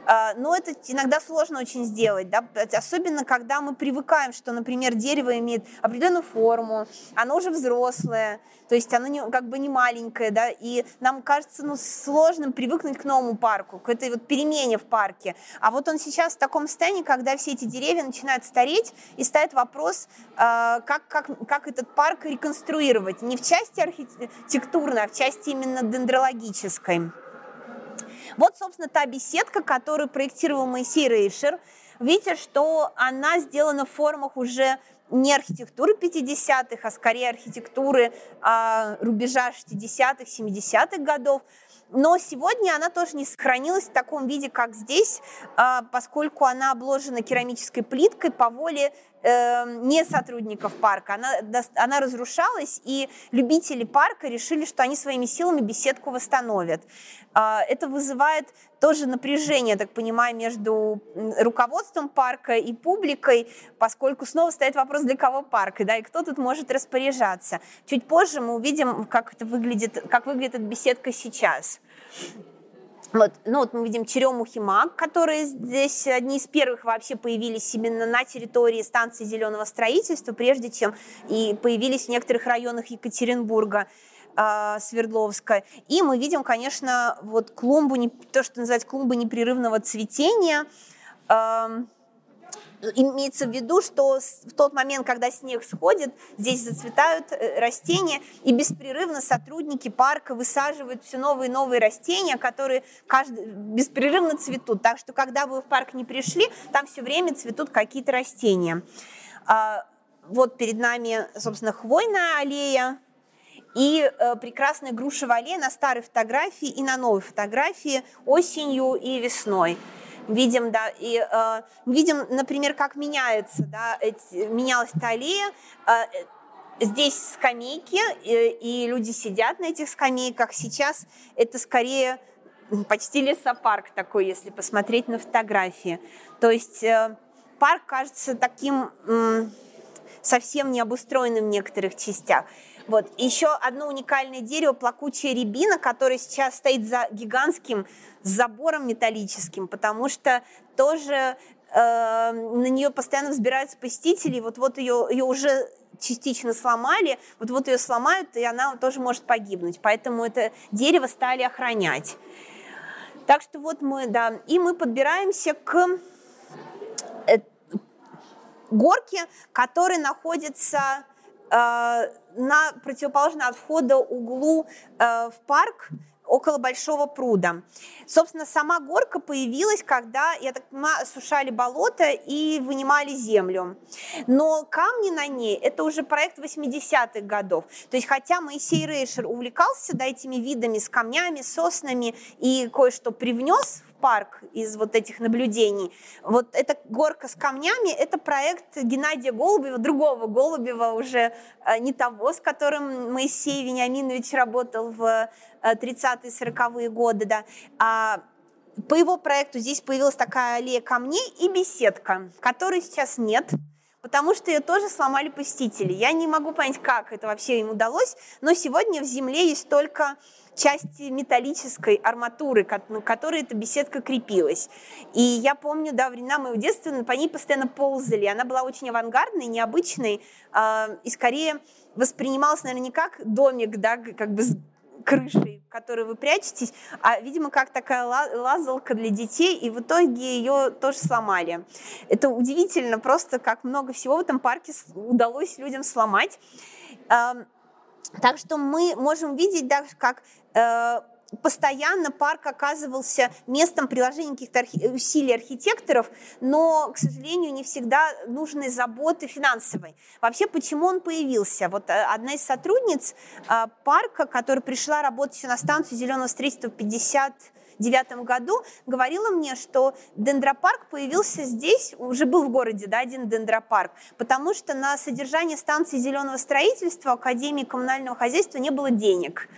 А, но это иногда сложно очень сделать, да, особенно когда мы привыкаем, что, например, дерево имеет определенную форму, оно уже взрослое, то есть оно не, как бы не маленькое, да, и нам кажется ну, сложным привыкнуть к новому парку, к этой вот перемене в парке. А вот он сейчас в таком состоянии, когда все эти деревья начинают стареть, и ставит вопрос, а, как, как, как этот парк реконструировать, не в части архитектурной, а в части именно дендрологической. Вот, собственно, та беседка, которую проектировал Моисей Рейшер. Видите, что она сделана в формах уже не архитектуры 50-х, а скорее архитектуры а, рубежа 60-х, 70-х годов. Но сегодня она тоже не сохранилась в таком виде, как здесь, а, поскольку она обложена керамической плиткой по воле Эм, не сотрудников парка. Она, она разрушалась, и любители парка решили, что они своими силами беседку восстановят. А, это вызывает тоже напряжение, так понимаю, между руководством парка и публикой, поскольку снова стоит вопрос, для кого парк, да, и кто тут может распоряжаться. Чуть позже мы увидим, как это выглядит, как выглядит беседка сейчас. Вот, ну вот мы видим черемухи маг, которые здесь одни из первых вообще появились именно на территории станции зеленого строительства, прежде чем и появились в некоторых районах Екатеринбурга. А, Свердловска. И мы видим, конечно, вот клумбу, то, что называется клумбы непрерывного цветения, имеется в виду, что в тот момент, когда снег сходит, здесь зацветают э, растения, и беспрерывно сотрудники парка высаживают все новые и новые растения, которые каждый, беспрерывно цветут. Так что, когда вы в парк не пришли, там все время цветут какие-то растения. А, вот перед нами, собственно, хвойная аллея, и э, прекрасная грушевая аллея на старой фотографии и на новой фотографии осенью и весной видим, да, и э, видим, например, как меняется, да, эти, менялась та аллея, э, здесь скамейки, и, и люди сидят на этих скамейках, сейчас это скорее почти лесопарк такой, если посмотреть на фотографии. То есть э, парк кажется таким э, совсем необустроенным в некоторых частях. Вот. Еще одно уникальное дерево, плакучая рябина, которое сейчас стоит за гигантским забором металлическим, потому что тоже э, на нее постоянно взбираются посетители, вот-вот ее, ее уже частично сломали, вот-вот ее сломают, и она тоже может погибнуть. Поэтому это дерево стали охранять. Так что вот мы, да, и мы подбираемся к э, горке, которая находится на противоположном от входа углу э, в парк около Большого пруда. Собственно, сама горка появилась, когда, я так понимаю, осушали болото и вынимали землю. Но камни на ней – это уже проект 80-х годов. То есть, хотя Моисей Рейшер увлекался да, этими видами с камнями, соснами и кое-что привнес парк из вот этих наблюдений. Вот эта горка с камнями, это проект Геннадия Голубева, другого Голубева, уже э, не того, с которым Моисей Вениаминович работал в 30-е, э, 40-е годы, да, а по его проекту здесь появилась такая аллея камней и беседка, которой сейчас нет, потому что ее тоже сломали посетители. Я не могу понять, как это вообще им удалось, но сегодня в земле есть только части металлической арматуры, к которой эта беседка крепилась. И я помню, да, времена моего детства по ней постоянно ползали. Она была очень авангардной, необычной, э, и скорее воспринималась, наверное, не как домик, да, как бы с крышей, в которой вы прячетесь, а, видимо, как такая лазалка для детей, и в итоге ее тоже сломали. Это удивительно, просто как много всего в этом парке удалось людям сломать. Так что мы можем видеть, да, как э, постоянно парк оказывался местом приложения каких-то архи- усилий архитекторов, но, к сожалению, не всегда нужной заботы финансовой. Вообще, почему он появился? Вот э, одна из сотрудниц э, парка, которая пришла работать на станцию зеленого строительства в 50 девятом году говорила мне, что дендропарк появился здесь, уже был в городе, да, один дендропарк, потому что на содержание станции зеленого строительства Академии коммунального хозяйства не было денег.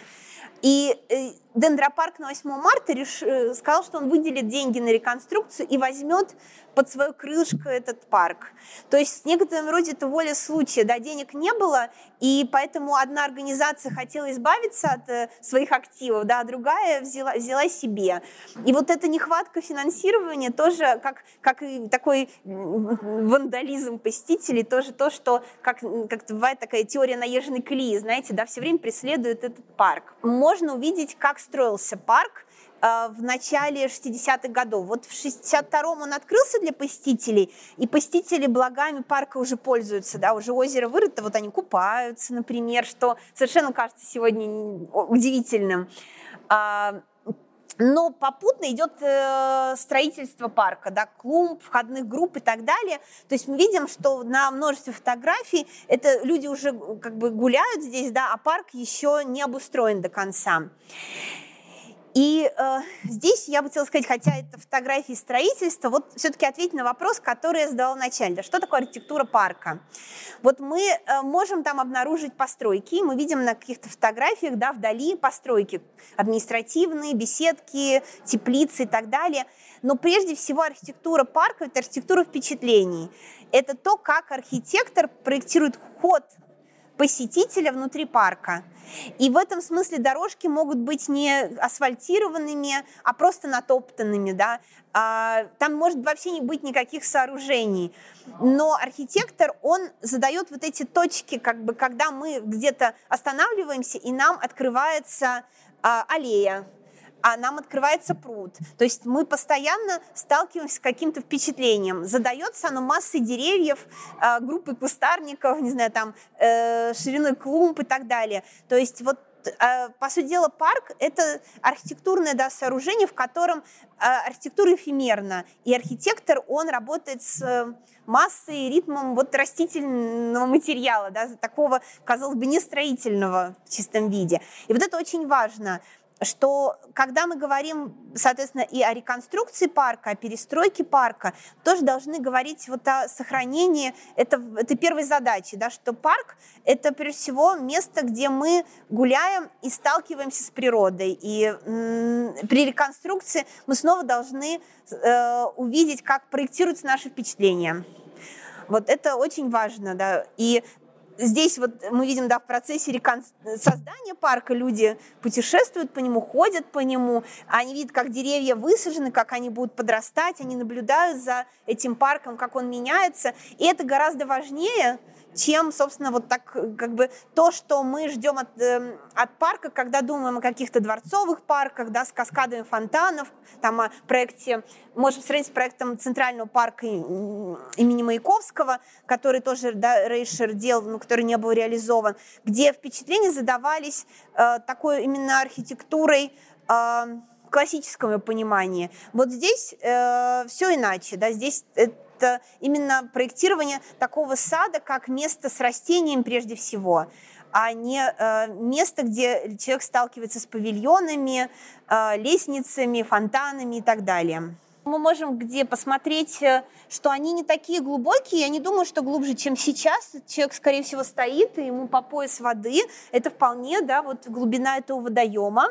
И э, Дендропарк на 8 марта реш... Э, сказал, что он выделит деньги на реконструкцию и возьмет под свою крылышко этот парк. То есть в некотором роде это воля случая. Да, денег не было, и поэтому одна организация хотела избавиться от э, своих активов, да, а другая взяла, взяла себе. И вот эта нехватка финансирования тоже, как, как и такой вандализм посетителей, тоже то, что, как, как бывает такая теория наезженной колеи, знаете, да, все время преследует этот парк. Можно увидеть, как строился парк, э, в начале 60-х годов. Вот в 62-м он открылся для посетителей, и посетители благами парка уже пользуются, да, уже озеро вырыто, вот они купаются, например, что совершенно кажется сегодня удивительным. Но попутно идет э, строительство парка, да, клумб, входных групп и так далее. То есть мы видим, что на множестве фотографий это люди уже как бы гуляют здесь, да, а парк еще не обустроен до конца. И э, здесь я бы хотела сказать, хотя это фотографии строительства, вот все-таки ответить на вопрос, который я задала вначале. Что такое архитектура парка? Вот мы э, можем там обнаружить постройки, мы видим на каких-то фотографиях, да, вдали постройки административные, беседки, теплицы и так далее. Но прежде всего архитектура парка – это архитектура впечатлений. Это то, как архитектор проектирует ход посетителя внутри парка. И в этом смысле дорожки могут быть не асфальтированными, а просто натоптанными. Да? А, там может вообще не быть никаких сооружений. Но архитектор, он задает вот эти точки, как бы, когда мы где-то останавливаемся, и нам открывается а, аллея, а нам открывается пруд. То есть мы постоянно сталкиваемся с каким-то впечатлением. Задается оно массой деревьев, а, группой кустарников, не знаю, там, э, шириной клумб и так далее. То есть вот а, по сути дела, парк – это архитектурное да, сооружение, в котором а, архитектура эфемерна, и архитектор, он работает с массой ритмом вот растительного материала, да, такого, казалось бы, не строительного в чистом виде. И вот это очень важно что когда мы говорим, соответственно, и о реконструкции парка, о перестройке парка, тоже должны говорить вот о сохранении это, это первой задачи, да, что парк — это, прежде всего, место, где мы гуляем и сталкиваемся с природой. И м- при реконструкции мы снова должны э, увидеть, как проектируются наши впечатления. Вот это очень важно, да. И здесь вот мы видим, да, в процессе рекон... создания парка люди путешествуют по нему, ходят по нему, они видят, как деревья высажены, как они будут подрастать, они наблюдают за этим парком, как он меняется, и это гораздо важнее, чем, собственно, вот так как бы то, что мы ждем от, э, от парка, когда думаем о каких-то дворцовых парках, да, с каскадами фонтанов, там о проекте, можем сравнить с проектом Центрального парка имени Маяковского, который тоже да, Рейшер делал, но который не был реализован, где впечатления задавались э, такой именно архитектурой э, классического понимания. Вот здесь э, все иначе, да, здесь э, это именно проектирование такого сада как место с растением прежде всего а не э, место, где человек сталкивается с павильонами, э, лестницами, фонтанами и так далее. Мы можем где посмотреть, э, что они не такие глубокие. Я не думаю, что глубже, чем сейчас. Человек, скорее всего, стоит, и ему по пояс воды. Это вполне, да, вот глубина этого водоема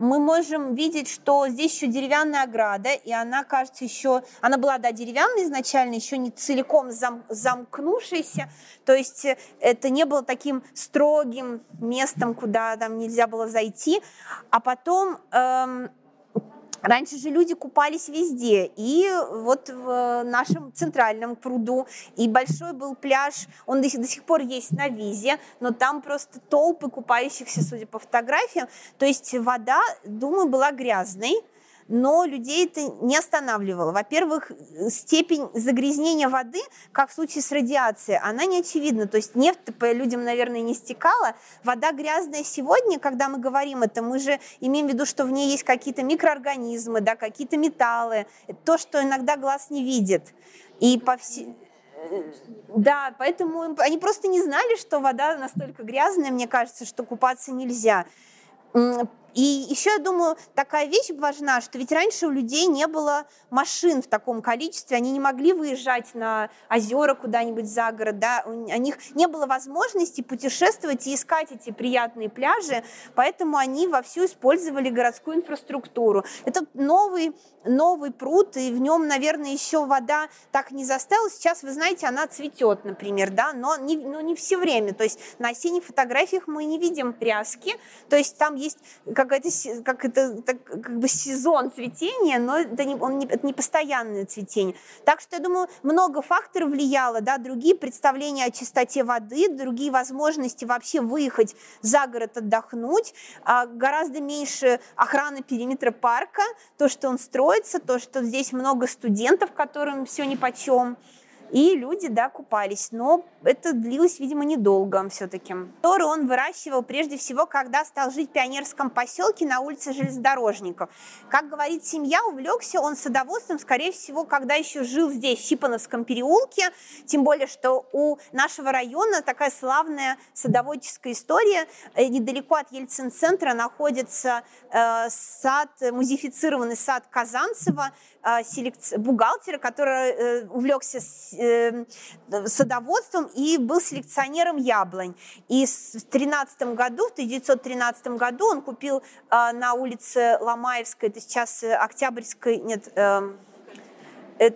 мы можем видеть, что здесь еще деревянная ограда, и она, кажется, еще, она была, да, деревянная изначально, еще не целиком зам, замкнувшаяся, то есть э, это не было таким строгим местом, куда там нельзя было зайти, а потом эм, Раньше же люди купались везде, и вот в нашем центральном пруду, и большой был пляж, он до сих, до сих пор есть на визе, но там просто толпы купающихся, судя по фотографиям, то есть вода, думаю, была грязной, но людей это не останавливало. Во-первых, степень загрязнения воды, как в случае с радиацией, она не очевидна. То есть нефть по людям, наверное, не стекала. Вода грязная сегодня, когда мы говорим это, мы же имеем в виду, что в ней есть какие-то микроорганизмы, да, какие-то металлы, то, что иногда глаз не видит. И по всей да, поэтому они просто не знали, что вода настолько грязная, мне кажется, что купаться нельзя. И еще, я думаю, такая вещь важна, что ведь раньше у людей не было машин в таком количестве, они не могли выезжать на озера куда-нибудь за город, да, у них не было возможности путешествовать и искать эти приятные пляжи, поэтому они вовсю использовали городскую инфраструктуру. Это новый, новый пруд, и в нем, наверное, еще вода так не застала. Сейчас, вы знаете, она цветет, например, да, но не, но не все время. То есть на осенних фотографиях мы не видим пряски, то есть там есть какая-то, как это, так, как бы сезон цветения, но это не, он не, это не постоянное цветение. Так что, я думаю, много факторов влияло, да, другие представления о чистоте воды, другие возможности вообще выехать за город отдохнуть, а, гораздо меньше охраны периметра парка, то, что он строится, то, что здесь много студентов, которым все ни по. И люди, да, купались. Но это длилось, видимо, недолго все-таки. Торы он выращивал прежде всего, когда стал жить в пионерском поселке на улице железнодорожников. Как говорит семья, увлекся он садоводством, скорее всего, когда еще жил здесь, в Щипановском переулке. Тем более, что у нашего района такая славная садоводческая история. Э, недалеко от Ельцин-центра находится э, сад, музифицированный сад Казанцева, селекци... бухгалтера, который э, увлекся э, садоводством и был селекционером яблонь. И в 13 году, в 1913 году он купил э, на улице Ломаевской, это сейчас э, Октябрьской, нет, э, э,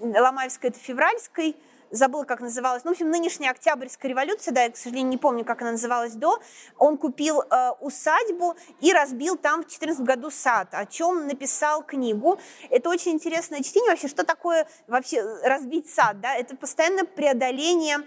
Ломаевской, это Февральской, забыла, как называлась, ну, в общем, нынешняя Октябрьская революция, да, я, к сожалению, не помню, как она называлась до, он купил э, усадьбу и разбил там в 14 году сад, о чем написал книгу. Это очень интересное чтение. Вообще, что такое вообще разбить сад, да, это постоянное преодоление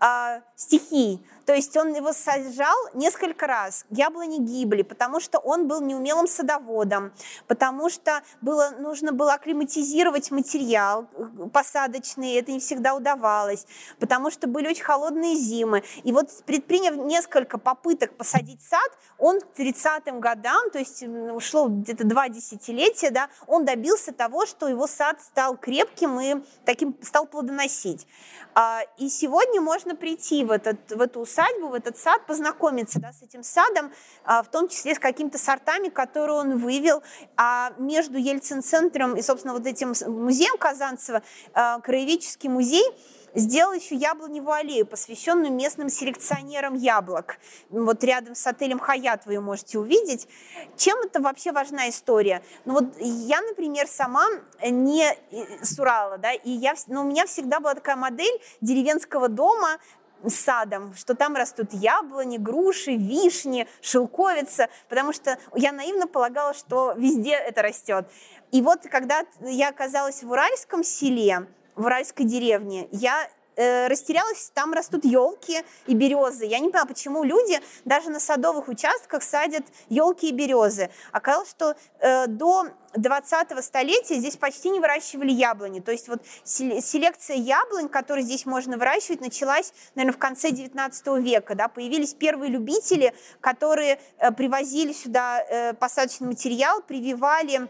э, стихий, то есть он его сажал несколько раз. Яблони гибли, потому что он был неумелым садоводом, потому что было, нужно было акклиматизировать материал э, посадочный, это не всегда удавалось, потому что были очень холодные зимы. И вот предприняв несколько попыток посадить сад, он к 30-м годам, то есть ушло где-то два десятилетия, да, он добился того, что его сад стал крепким и таким стал плодоносить. А, и сегодня можно прийти в, этот, в эту усадьбу, в этот сад, познакомиться да, с этим садом, а, в том числе с какими-то сортами, которые он вывел. А между Ельцин-центром и, собственно, вот этим музеем Казанцева, а, краеведческий музей – сделал еще яблоневую аллею, посвященную местным селекционерам яблок. Вот рядом с отелем «Хаят» вы ее можете увидеть. Чем это вообще важна история? Ну вот я, например, сама не э, с Урала, да, и я, но у меня всегда была такая модель деревенского дома, садом, что там растут яблони, груши, вишни, шелковица, потому что я наивно полагала, что везде это растет. И вот когда я оказалась в Уральском селе, в уральской деревне, я э, растерялась, там растут елки и березы. Я не понимаю, почему люди даже на садовых участках садят елки и березы. Оказалось, что э, до 20-го столетия здесь почти не выращивали яблони. То есть вот селекция яблонь, которые здесь можно выращивать, началась, наверное, в конце 19 века. Да? Появились первые любители, которые э, привозили сюда э, посадочный материал, прививали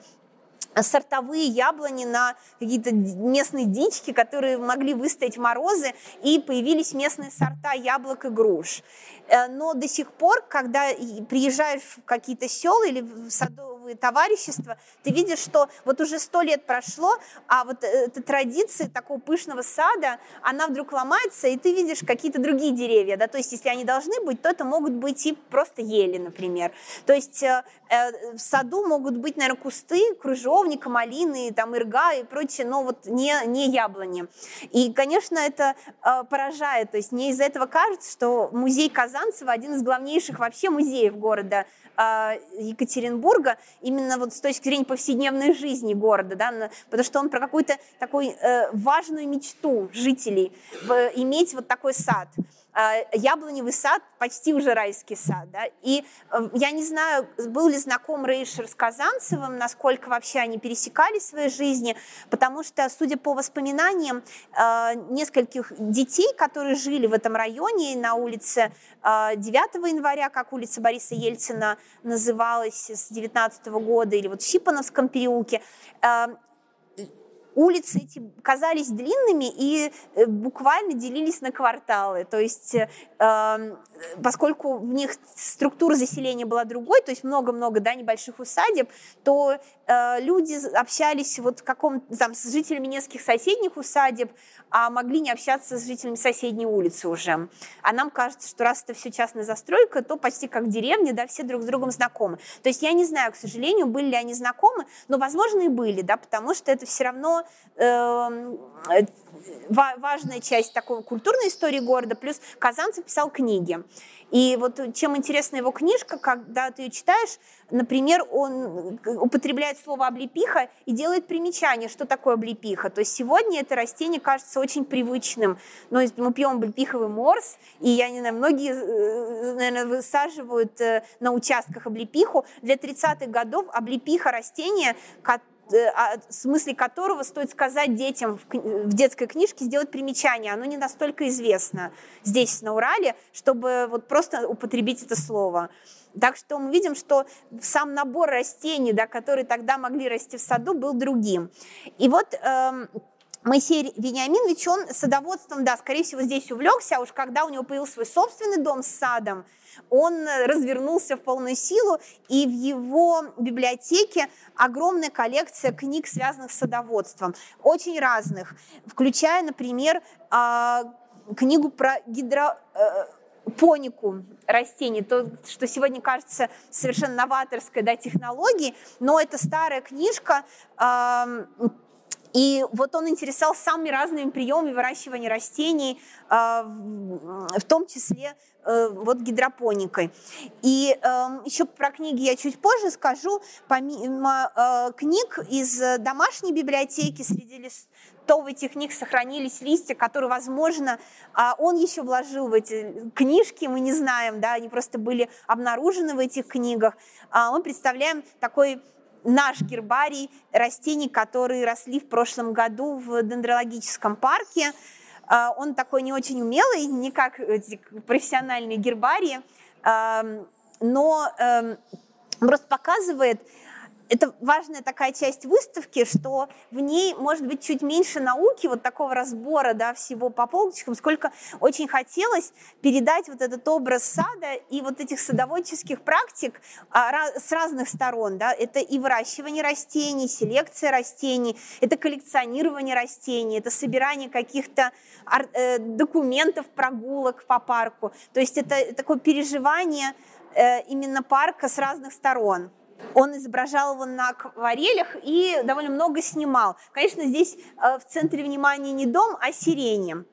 сортовые яблони на какие-то местные дички, которые могли выстоять морозы, и появились местные сорта яблок и груш. Э, но до сих пор, когда приезжаешь в какие-то села или в садовые товарищества, ты видишь, что вот уже сто лет прошло, а вот эта традиция такого пышного сада, она вдруг ломается, и ты видишь какие-то другие деревья, да, то есть если они должны быть, то это могут быть и просто ели, например. То есть э, э, в саду могут быть, наверное, кусты, крыжовника, малины, там, ирга и прочее, но вот не, не яблони. И, конечно, это поражает, то есть мне из-за этого кажется, что музей Казани Казанцево один из главнейших вообще музеев города э, Екатеринбурга, именно вот с точки зрения повседневной жизни города, да, потому что он про какую-то такую э, важную мечту жителей иметь вот такой сад. Яблоневый сад почти уже райский сад. Да? И э, я не знаю, был ли знаком Рейшер с Казанцевым, насколько вообще они пересекались в своей жизни, потому что, судя по воспоминаниям э, нескольких детей, которые жили в этом районе на улице 9 января, как улица Бориса Ельцина называлась с 19 года, или вот в Щипановском переулке, улицы эти казались длинными и э, буквально делились на кварталы. То есть, э, эм, поскольку в них структура заселения была другой, то есть много-много да, небольших усадеб, то э, люди общались вот в каком там с жителями нескольких соседних усадеб, а могли не общаться с жителями соседней улицы уже. А нам кажется, что раз это все частная застройка, то почти как деревня, да, все друг с другом знакомы. То есть я не знаю, к сожалению, были ли они знакомы, но, возможно, и были, да, потому что это все равно Эм, важная часть такой культурной истории города, плюс Казанцев писал книги. И вот чем интересна его книжка, когда ты ее читаешь, например, он употребляет слово облепиха и делает примечание, что такое облепиха. То есть сегодня это растение кажется очень привычным. Но мы пьем облепиховый морс, и я не знаю, многие, э, наверное, высаживают э, на участках облепиху. Для 30-х годов облепиха растение, Э, о смысле которого стоит сказать детям в детской книжке, сделать примечание. Оно не настолько известно здесь, на Урале, чтобы вот просто употребить это слово. Так что мы видим, что сам набор растений, да, которые тогда могли расти в саду, был другим. И вот эм, Моисей Вениаминович, он садоводством, да, скорее всего, здесь увлекся, а уж когда у него появился свой собственный дом с садом, он развернулся в полную силу, и в его библиотеке огромная коллекция книг, связанных с садоводством, очень разных, включая, например, а, книгу про гидро э, понику растений, то, что сегодня кажется совершенно новаторской да, технологией, но это старая книжка, и вот он интересовался самыми разными приемами выращивания растений, в том числе Э, вот гидропоникой. И э, еще про книги я чуть позже скажу. Помимо э, книг из домашней библиотеки среди листовых техник сохранились листья, которые, возможно, э, он еще вложил в эти книжки, мы не знаем, да, они просто были обнаружены в этих книгах. Э, мы представляем такой наш гербарий растений, которые росли в прошлом году в дендрологическом парке. А, он такой не очень умелый, не как эти профессиональные гербарии, но эм, просто показывает, это важная такая часть выставки, что в ней может быть чуть меньше науки, вот такого разбора да, всего по полочкам, сколько очень хотелось передать вот этот образ сада и вот этих садоводческих практик а, с разных сторон. Да. Это и выращивание растений, селекция растений, это коллекционирование растений, это собирание каких-то э, документов, прогулок по парку. То есть это такое переживание э, именно парка с разных сторон. Он изображал его на акварелях и довольно много снимал. Конечно, здесь э, в центре внимания не дом, а сирени.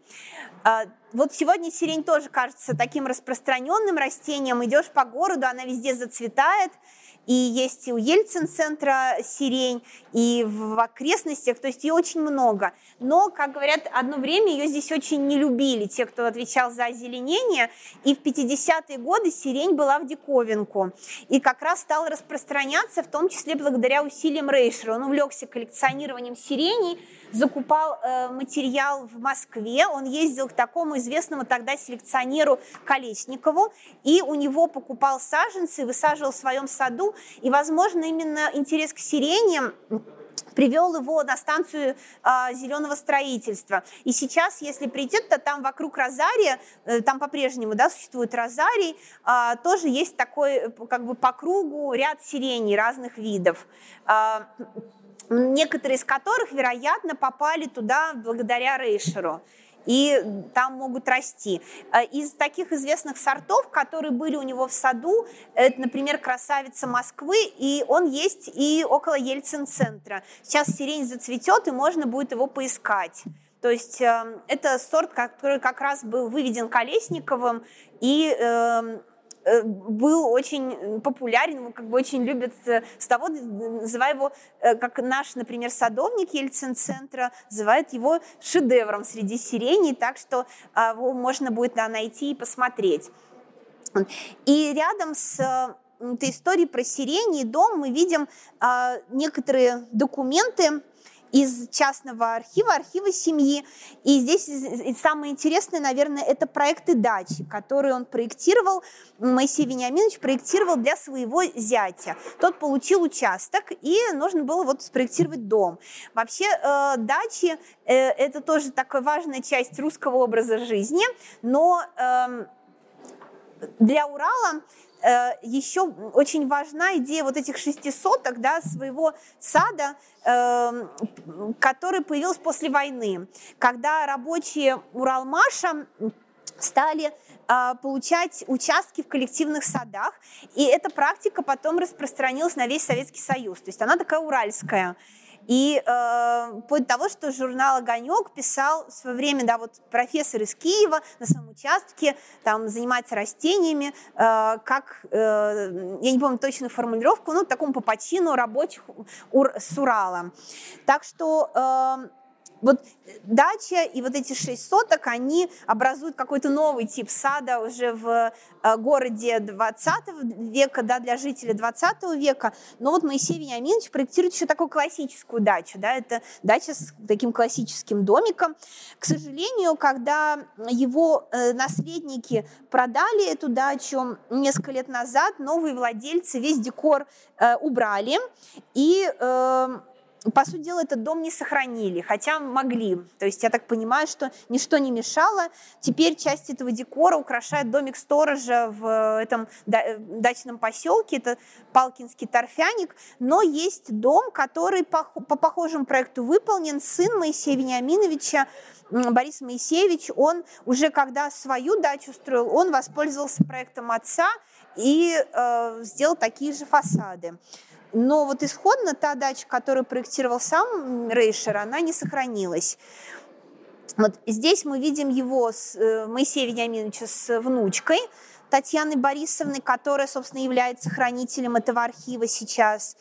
Э, вот сегодня сирень тоже кажется таким распространенным растением. Идешь по городу, она везде зацветает – и есть у Ельцин-центра сирень, и в окрестностях, то есть ее очень много. Но, как говорят, одно время ее здесь очень не любили, те, кто отвечал за озеленение, и в 50-е годы сирень была в диковинку. И как раз стала распространяться, в том числе благодаря усилиям Рейшера. Он увлекся коллекционированием сиреней, закупал э, материал в Москве, он ездил к такому известному тогда селекционеру Колесникову, и у него покупал саженцы, высаживал в своем саду, и, возможно, именно интерес к сиреням привел его на станцию э, зеленого строительства. И сейчас, если придет, то там вокруг Розария, э, там по-прежнему да, существует Розарий, э, тоже есть такой э, как бы по кругу ряд сиреней разных видов. Э, некоторые из которых, вероятно, попали туда благодаря Рейшеру и там могут расти. Э, из таких известных сортов, которые были у него в саду, это, например, красавица Москвы, и он есть и около Ельцин-центра. Сейчас сирень зацветет, и можно будет его поискать. То есть э, это сорт, который как раз был выведен Колесниковым, и э, был очень популярен, его как бы очень любят с того, называя его, как наш, например, садовник Ельцин-центра, называет его шедевром среди сиреней, так что его можно будет найти и посмотреть. И рядом с этой историей про сирени и дом мы видим некоторые документы, из частного архива, архива семьи. И здесь самое интересное, наверное, это проекты дачи, которые он проектировал, Моисей Вениаминович проектировал для своего зятя. Тот получил участок, и нужно было вот спроектировать дом. Вообще э, дачи э, это тоже такая важная часть русского образа жизни, но э, для Урала еще очень важна идея вот этих шестисоток, да, своего сада, э, который появился после войны, когда рабочие Уралмаша стали э, получать участки в коллективных садах, и эта практика потом распространилась на весь Советский Союз. То есть она такая уральская. И э, вплоть того, что журнал «Огонек» писал в свое время, да, вот профессор из Киева на своем участке, там занимается растениями, э, как, э, я не помню точную формулировку, ну, такому по почину рабочих ур, с Урала. Так что э, вот дача и вот эти шесть соток, они образуют какой-то новый тип сада уже в э, городе 20 века, да, для жителей 20 века. Но вот Моисей Вениаминович проектирует еще такую классическую дачу, да, это дача с таким классическим домиком. К сожалению, когда его э, наследники продали эту дачу несколько лет назад, новые владельцы весь декор э, убрали, и по сути дела, этот дом не сохранили, хотя могли. То есть я так понимаю, что ничто не мешало. Теперь часть этого декора украшает домик сторожа в этом дачном поселке. Это Палкинский торфяник. Но есть дом, который по, по похожему проекту выполнен. Сын Моисея Вениаминовича, Борис Моисеевич, он уже когда свою дачу строил, он воспользовался проектом отца и э, сделал такие же фасады. Но вот исходно та дача, которую проектировал сам Рейшер, она не сохранилась. Вот здесь мы видим его, с, э, Моисея Вениаминовича, с внучкой Татьяны Борисовны, которая, собственно, является хранителем этого архива сейчас,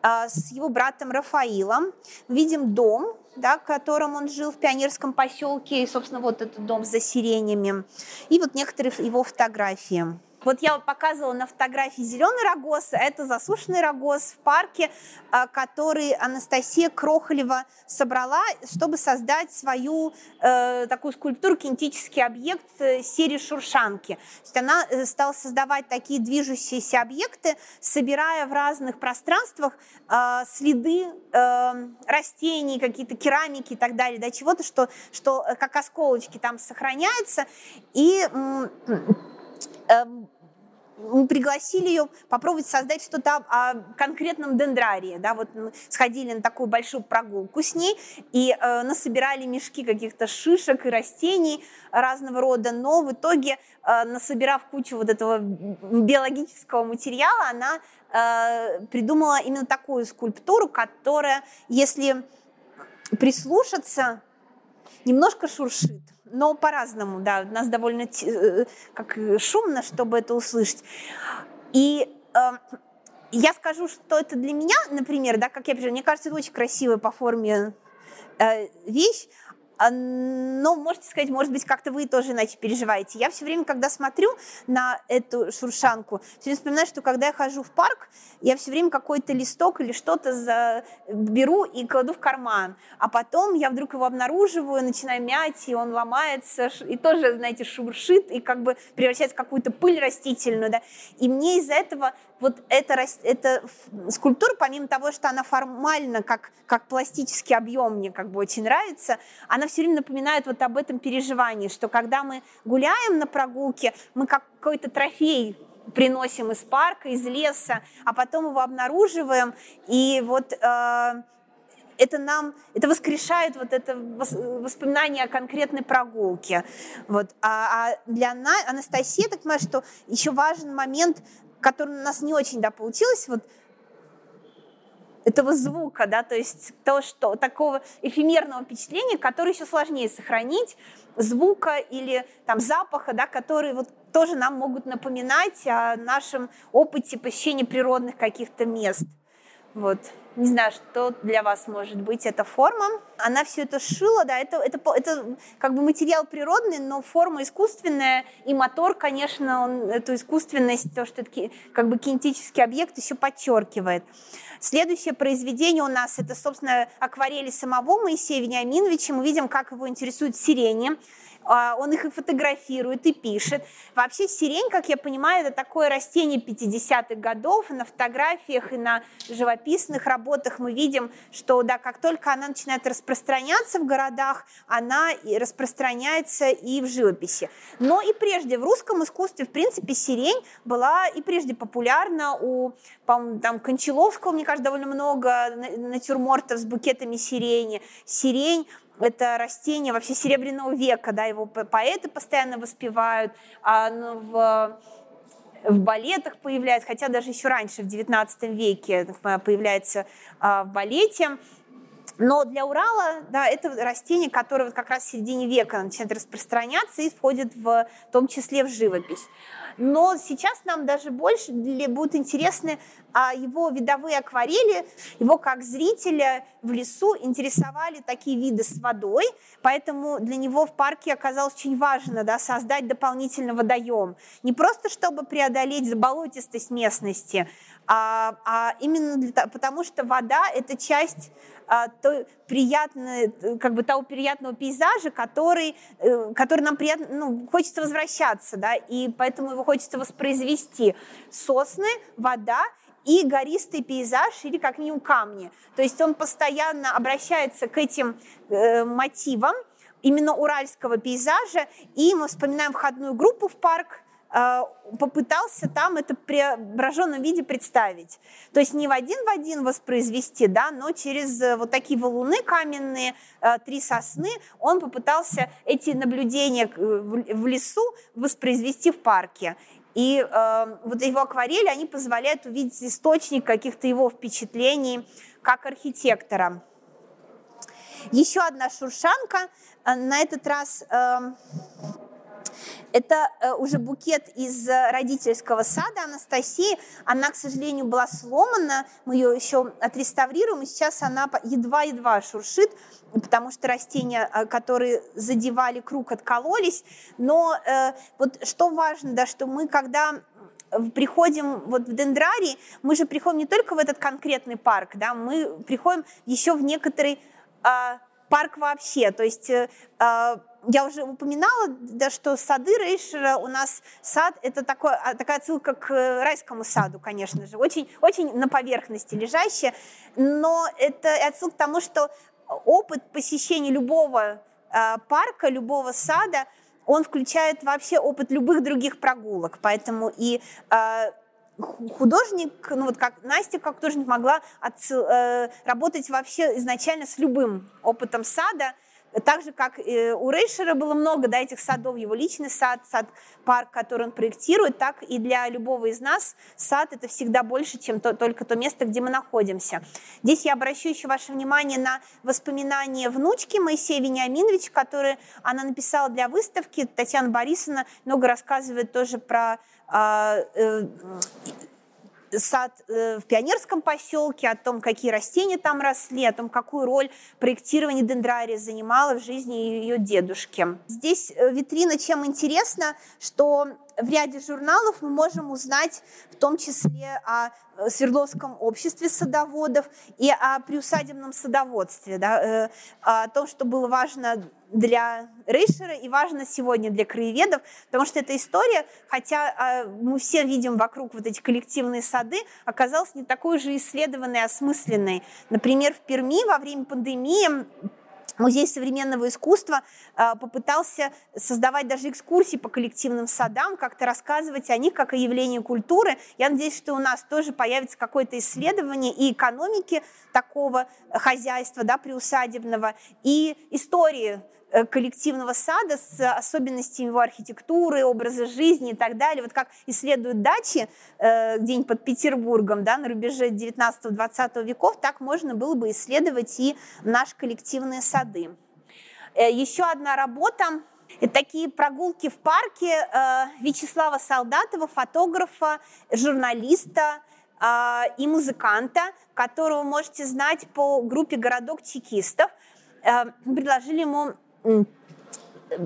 а, с его братом Рафаилом. Видим дом, да, в котором он жил в пионерском поселке, и, собственно, вот этот дом за сиренями, и вот некоторые его фотографии. Вот я показывала на фотографии зеленый рогоз, а это засушенный рогоз в парке, а, который Анастасия Крохолева собрала, чтобы создать свою э, такую скульптуру, кинетический объект э, серии Шуршанки. То есть она э, стала создавать такие движущиеся объекты, собирая в разных пространствах э, следы э, растений, какие-то керамики и так далее, да, чего-то, что, что э, как осколочки там сохраняются. И Эм, мы пригласили ее попробовать создать что-то о конкретном дендрарии. Да, вот сходили на такую большую прогулку с ней и э, насобирали мешки каких-то шишек и растений разного рода, но в итоге, э, насобирав кучу вот этого биологического материала, она э, придумала именно такую скульптуру, которая, если прислушаться, немножко шуршит но по-разному, да, у нас довольно э, как шумно, чтобы это услышать. И э, я скажу, что это для меня, например, да, как я пишу, мне кажется, это очень красивая по форме э, вещь, но можете сказать, может быть, как-то вы тоже иначе переживаете. Я все время, когда смотрю на эту шуршанку, все время вспоминаю, что когда я хожу в парк, я все время какой-то листок или что-то беру и кладу в карман, а потом я вдруг его обнаруживаю, начинаю мять, и он ломается, и тоже, знаете, шуршит, и как бы превращается в какую-то пыль растительную, да. И мне из-за этого вот эта, эта скульптура, помимо того, что она формально, как, как пластический объем мне как бы очень нравится, она все время напоминает вот об этом переживании, что когда мы гуляем на прогулке, мы как какой-то трофей приносим из парка, из леса, а потом его обнаруживаем, и вот э, это нам, это воскрешает вот это воспоминание о конкретной прогулке. Вот. А, а для Анастасии, так понимаю, что еще важен момент который у нас не очень, да, получилось, вот этого звука, да, то есть то, что такого эфемерного впечатления, которое еще сложнее сохранить, звука или там запаха, да, который вот тоже нам могут напоминать о нашем опыте посещения природных каких-то мест. Вот. Не знаю, что для вас может быть эта форма. Она все это шила, да, это, это, это как бы материал природный, но форма искусственная, и мотор, конечно, он эту искусственность, то, что это как бы кинетический объект, еще подчеркивает. Следующее произведение у нас это, собственно, акварели самого Моисея Вениаминовича. Мы видим, как его интересует сирени. А, он их и фотографирует, и пишет. Вообще сирень, как я понимаю, это такое растение 50-х годов. На фотографиях и на живописных работах мы видим, что да, как только она начинает распространяться в городах, она и распространяется и в живописи. Но и прежде в русском искусстве, в принципе, сирень была и прежде популярна. У, там, Кончаловского, мне кажется, довольно много натюрмортов с букетами сирени. Сирень это растение вообще Серебряного века, да, его поэты постоянно воспевают, а в в балетах появляется, хотя даже еще раньше, в XIX веке появляется а, в балете. Но для Урала, да, это растение, которое вот как раз в середине века начинает распространяться и входит в, в том числе в живопись. Но сейчас нам даже больше будут интересны а, его видовые акварели. Его как зрителя в лесу интересовали такие виды с водой, поэтому для него в парке оказалось очень важно да, создать дополнительный водоем. Не просто чтобы преодолеть заболотистость местности, а, а именно для, потому что вода – это часть той приятной, как бы того приятного пейзажа, который, э, который нам приятно, ну, хочется возвращаться, да, и поэтому его хочется воспроизвести. Сосны, вода и гористый пейзаж или как минимум камни. То есть он постоянно обращается к этим э, мотивам именно уральского пейзажа, и мы вспоминаем входную группу в парк, а, попытался там это в преображенном виде представить. То есть не в один в один воспроизвести, да, но через э, вот такие валуны каменные, э, три сосны, он попытался эти наблюдения э, в лесу воспроизвести в парке. И э, вот его акварели, они позволяют увидеть источник каких-то его впечатлений как архитектора. Еще одна шуршанка, на этот раз... Э, это э, уже букет из э, родительского сада Анастасии. Она, к сожалению, была сломана. Мы ее еще отреставрируем, и сейчас она едва-едва шуршит, потому что растения, э, которые задевали круг, откололись. Но вот что важно, да, что мы, когда приходим вот в дендрарий, мы же приходим не только в этот конкретный парк, да, мы приходим еще в некоторый э, парк вообще. То есть э, я уже упоминала, да, что сады Рейшера у нас сад это такой, а, такая отсылка к райскому саду, конечно же, очень, очень на поверхности лежащая, но это отсылка к тому, что опыт посещения любого э, парка, любого сада, он включает вообще опыт любых других прогулок, поэтому и э, художник, ну вот как Настя как художник могла отцел, э, работать вообще изначально с любым опытом сада, так же, как у Рейшера было много да, этих садов, его личный сад, сад-парк, который он проектирует, так и для любого из нас сад – это всегда больше, чем то, только то место, где мы находимся. Здесь я обращу еще ваше внимание на воспоминания внучки Моисея Вениаминовича, которые она написала для выставки. Татьяна Борисовна много рассказывает тоже про э, сад э, в пионерском поселке, о том, какие растения там росли, о том, какую роль проектирование дендрария занимало в жизни ее дедушки. Здесь э, витрина чем интересна, что в ряде журналов мы можем узнать в том числе о э, Свердловском обществе садоводов и о приусадебном садоводстве, да, о том, что было важно для Рейшера и важно сегодня для краеведов, потому что эта история, хотя а, мы все видим вокруг вот эти коллективные сады, оказалась не такой же исследованной, осмысленной. Например, в Перми во время пандемии Музей современного искусства а, попытался создавать даже экскурсии по коллективным садам, как-то рассказывать о них как о явлении культуры. Я надеюсь, что у нас тоже появится какое-то исследование и экономики такого хозяйства, да, приусадебного, и истории коллективного сада с особенностями его архитектуры, образа жизни и так далее. Вот как исследуют дачи э, где-нибудь под Петербургом да, на рубеже 19-20 веков, так можно было бы исследовать и наши коллективные сады. Э, еще одна работа такие прогулки в парке э, Вячеслава Солдатова, фотографа, журналиста э, и музыканта, которого можете знать по группе «Городок чекистов». Э, предложили ему 嗯，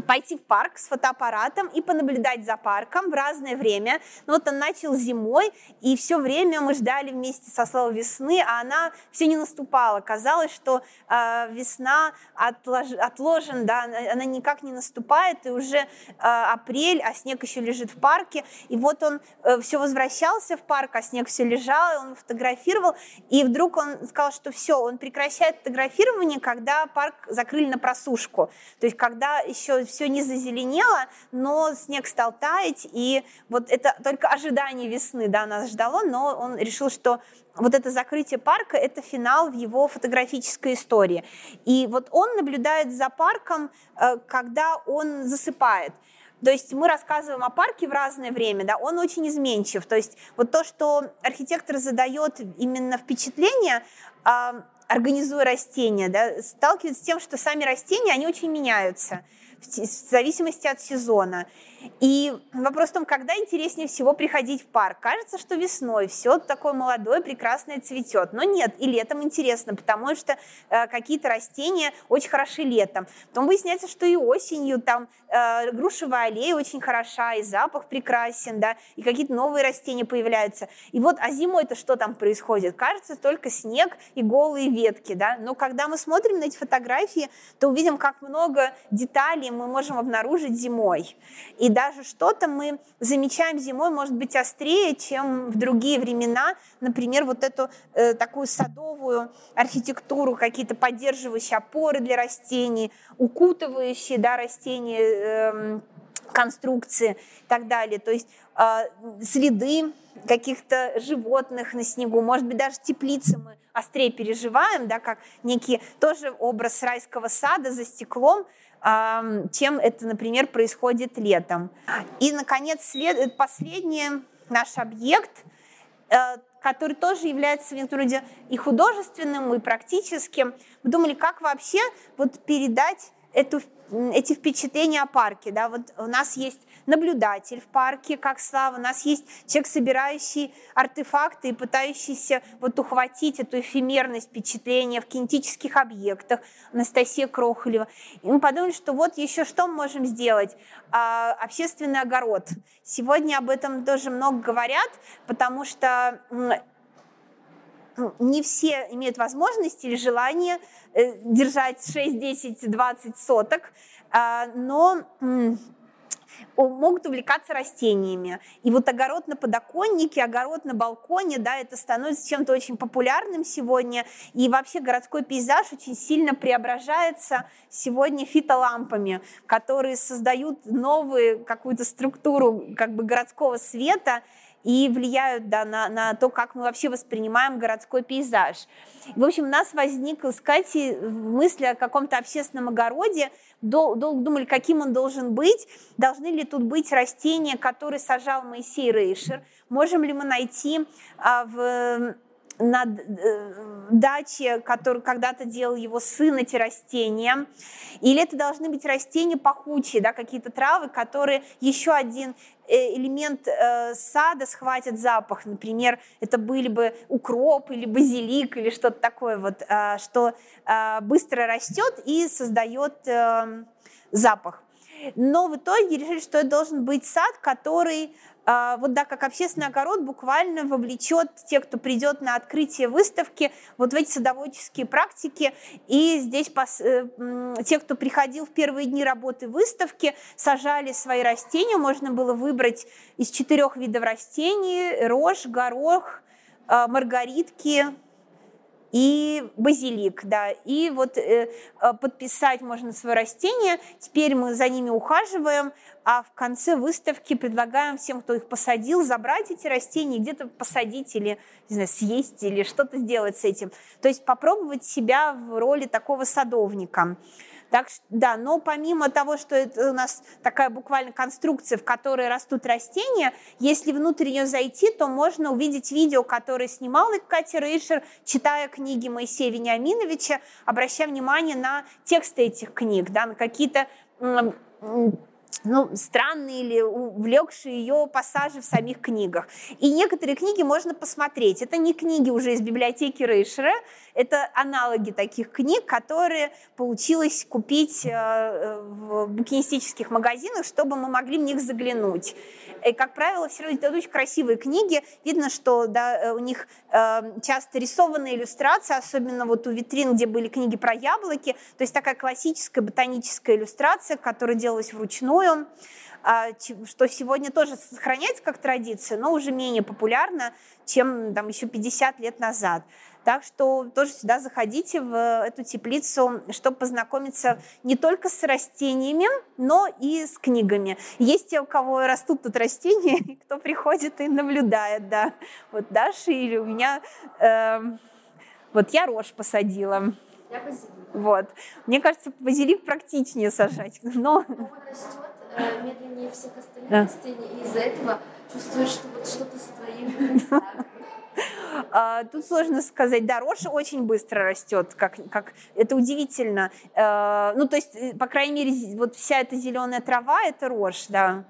пойти в парк с фотоаппаратом и понаблюдать за парком в разное время. Ну, вот он начал зимой, и все время мы ждали вместе со словом весны, а она все не наступала. Казалось, что э, весна отлож... отложен, да, она никак не наступает, и уже э, апрель, а снег еще лежит в парке. И вот он э, все возвращался в парк, а снег все лежал, и он фотографировал, и вдруг он сказал, что все, он прекращает фотографирование, когда парк закрыли на просушку. То есть когда еще все не зазеленело, но снег стал таять, и вот это только ожидание весны да, нас ждало, но он решил, что вот это закрытие парка – это финал в его фотографической истории. И вот он наблюдает за парком, э, когда он засыпает. То есть мы рассказываем о парке в разное время, да, он очень изменчив. То есть вот то, что архитектор задает именно впечатление, а, организуя растения, да, сталкивается с тем, что сами растения, они очень меняются в зависимости от сезона. И вопрос в том, когда интереснее всего приходить в парк. Кажется, что весной все такое молодое, прекрасное цветет. Но нет, и летом интересно, потому что э, какие-то растения очень хороши летом. Потом выясняется, что и осенью там э, грушевая аллея очень хороша, и запах прекрасен, да, и какие-то новые растения появляются. И вот, а зимой-то что там происходит? Кажется, только снег и голые ветки, да. Но когда мы смотрим на эти фотографии, то увидим, как много деталей мы можем обнаружить зимой. И даже что-то мы замечаем зимой, может быть, острее, чем в другие времена. Например, вот эту э, такую садовую архитектуру, какие-то поддерживающие опоры для растений, укутывающие да, растения, э, конструкции и так далее. То есть э, следы каких-то животных на снегу, может быть, даже теплицы мы острее переживаем, да, как некий тоже образ райского сада за стеклом, чем это, например, происходит летом. И, наконец, след... последний наш объект, э, который тоже является вроде и художественным, и практическим. Мы думали, как вообще вот передать эту эти впечатления о парке. Да? Вот у нас есть наблюдатель в парке, как Слава, у нас есть человек, собирающий артефакты и пытающийся вот ухватить эту эфемерность впечатления в кинетических объектах, Анастасия Крохолева. И мы подумали, что вот еще что мы можем сделать? А, общественный огород. Сегодня об этом тоже много говорят, потому что не все имеют возможность или желание э, держать 6, 10, 20 соток, а, но могут увлекаться растениями. И вот огород на подоконнике, огород на балконе, да, это становится чем-то очень популярным сегодня. И вообще городской пейзаж очень сильно преображается сегодня фитолампами, которые создают новую какую-то структуру как бы городского света и влияют да, на, на то, как мы вообще воспринимаем городской пейзаж. В общем, у нас возникла с Катей мысль о каком-то общественном огороде, долго думали, каким он должен быть, должны ли тут быть растения, которые сажал Моисей Рейшер, можем ли мы найти а, в на э, даче, который когда-то делал его сын, эти растения. Или это должны быть растения пахучие, да, какие-то травы, которые еще один э, элемент э, сада схватит запах. Например, это были бы укроп или базилик или что-то такое, вот, что быстро растет и создает запах. Но в итоге решили, что это должен быть сад, который вот да, как общественный огород буквально вовлечет тех, кто придет на открытие выставки, вот в эти садоводческие практики. И здесь э, те, кто приходил в первые дни работы выставки, сажали свои растения. Можно было выбрать из четырех видов растений – рожь, горох, э, маргаритки, и базилик, да, и вот э, э, подписать можно свое растение. Теперь мы за ними ухаживаем, а в конце выставки предлагаем всем, кто их посадил, забрать эти растения, где-то посадить или, не знаю, съесть или что-то сделать с этим. То есть попробовать себя в роли такого садовника. Так, да, но помимо того, что это у нас такая буквально конструкция, в которой растут растения, если внутрь нее зайти, то можно увидеть видео, которое снимала Катя Рейшер, читая книги Моисея Вениаминовича, обращая внимание на тексты этих книг, да, на какие-то ну, странные или увлекшие ее пассажи в самих книгах. И некоторые книги можно посмотреть. Это не книги уже из библиотеки Рейшера, это аналоги таких книг, которые получилось купить э, в букинистических магазинах, чтобы мы могли в них заглянуть. И, как правило, все равно это очень красивые книги. Видно, что да, э, у них э, часто рисованные иллюстрации, особенно вот у витрин, где были книги про яблоки. То есть такая классическая ботаническая иллюстрация, которая делалась вручную а, что сегодня тоже сохраняется как традиция, но уже менее популярна, чем там, еще 50 лет назад. Так что тоже сюда заходите в эту теплицу, чтобы познакомиться не только с растениями, но и с книгами. Есть те, у кого растут тут растения, кто приходит и наблюдает, да. Вот Даша или у меня... Э, вот я рожь посадила. Я базилик. Вот. Мне кажется, базилик практичнее сажать, но... Он растет медленнее всех остальных да. растений, и из-за этого чувствуешь, что вот что-то с твоим а, тут сложно сказать. Да, рожь очень быстро растет, как, как это удивительно. А, ну, то есть, э, по крайней мере, вот вся эта зеленая трава – это рожь, да.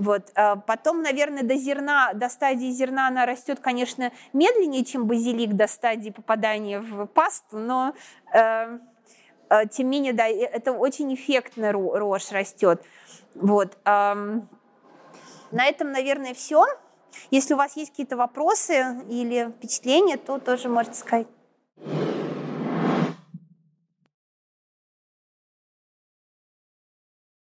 Вот. Потом, наверное, до зерна, до стадии зерна она растет, конечно, медленнее, чем базилик до стадии попадания в пасту, но э, э, тем не менее, да, это очень эффектно рожь растет. Вот. Э, на этом, наверное, все. Если у вас есть какие-то вопросы или впечатления, то тоже можете сказать.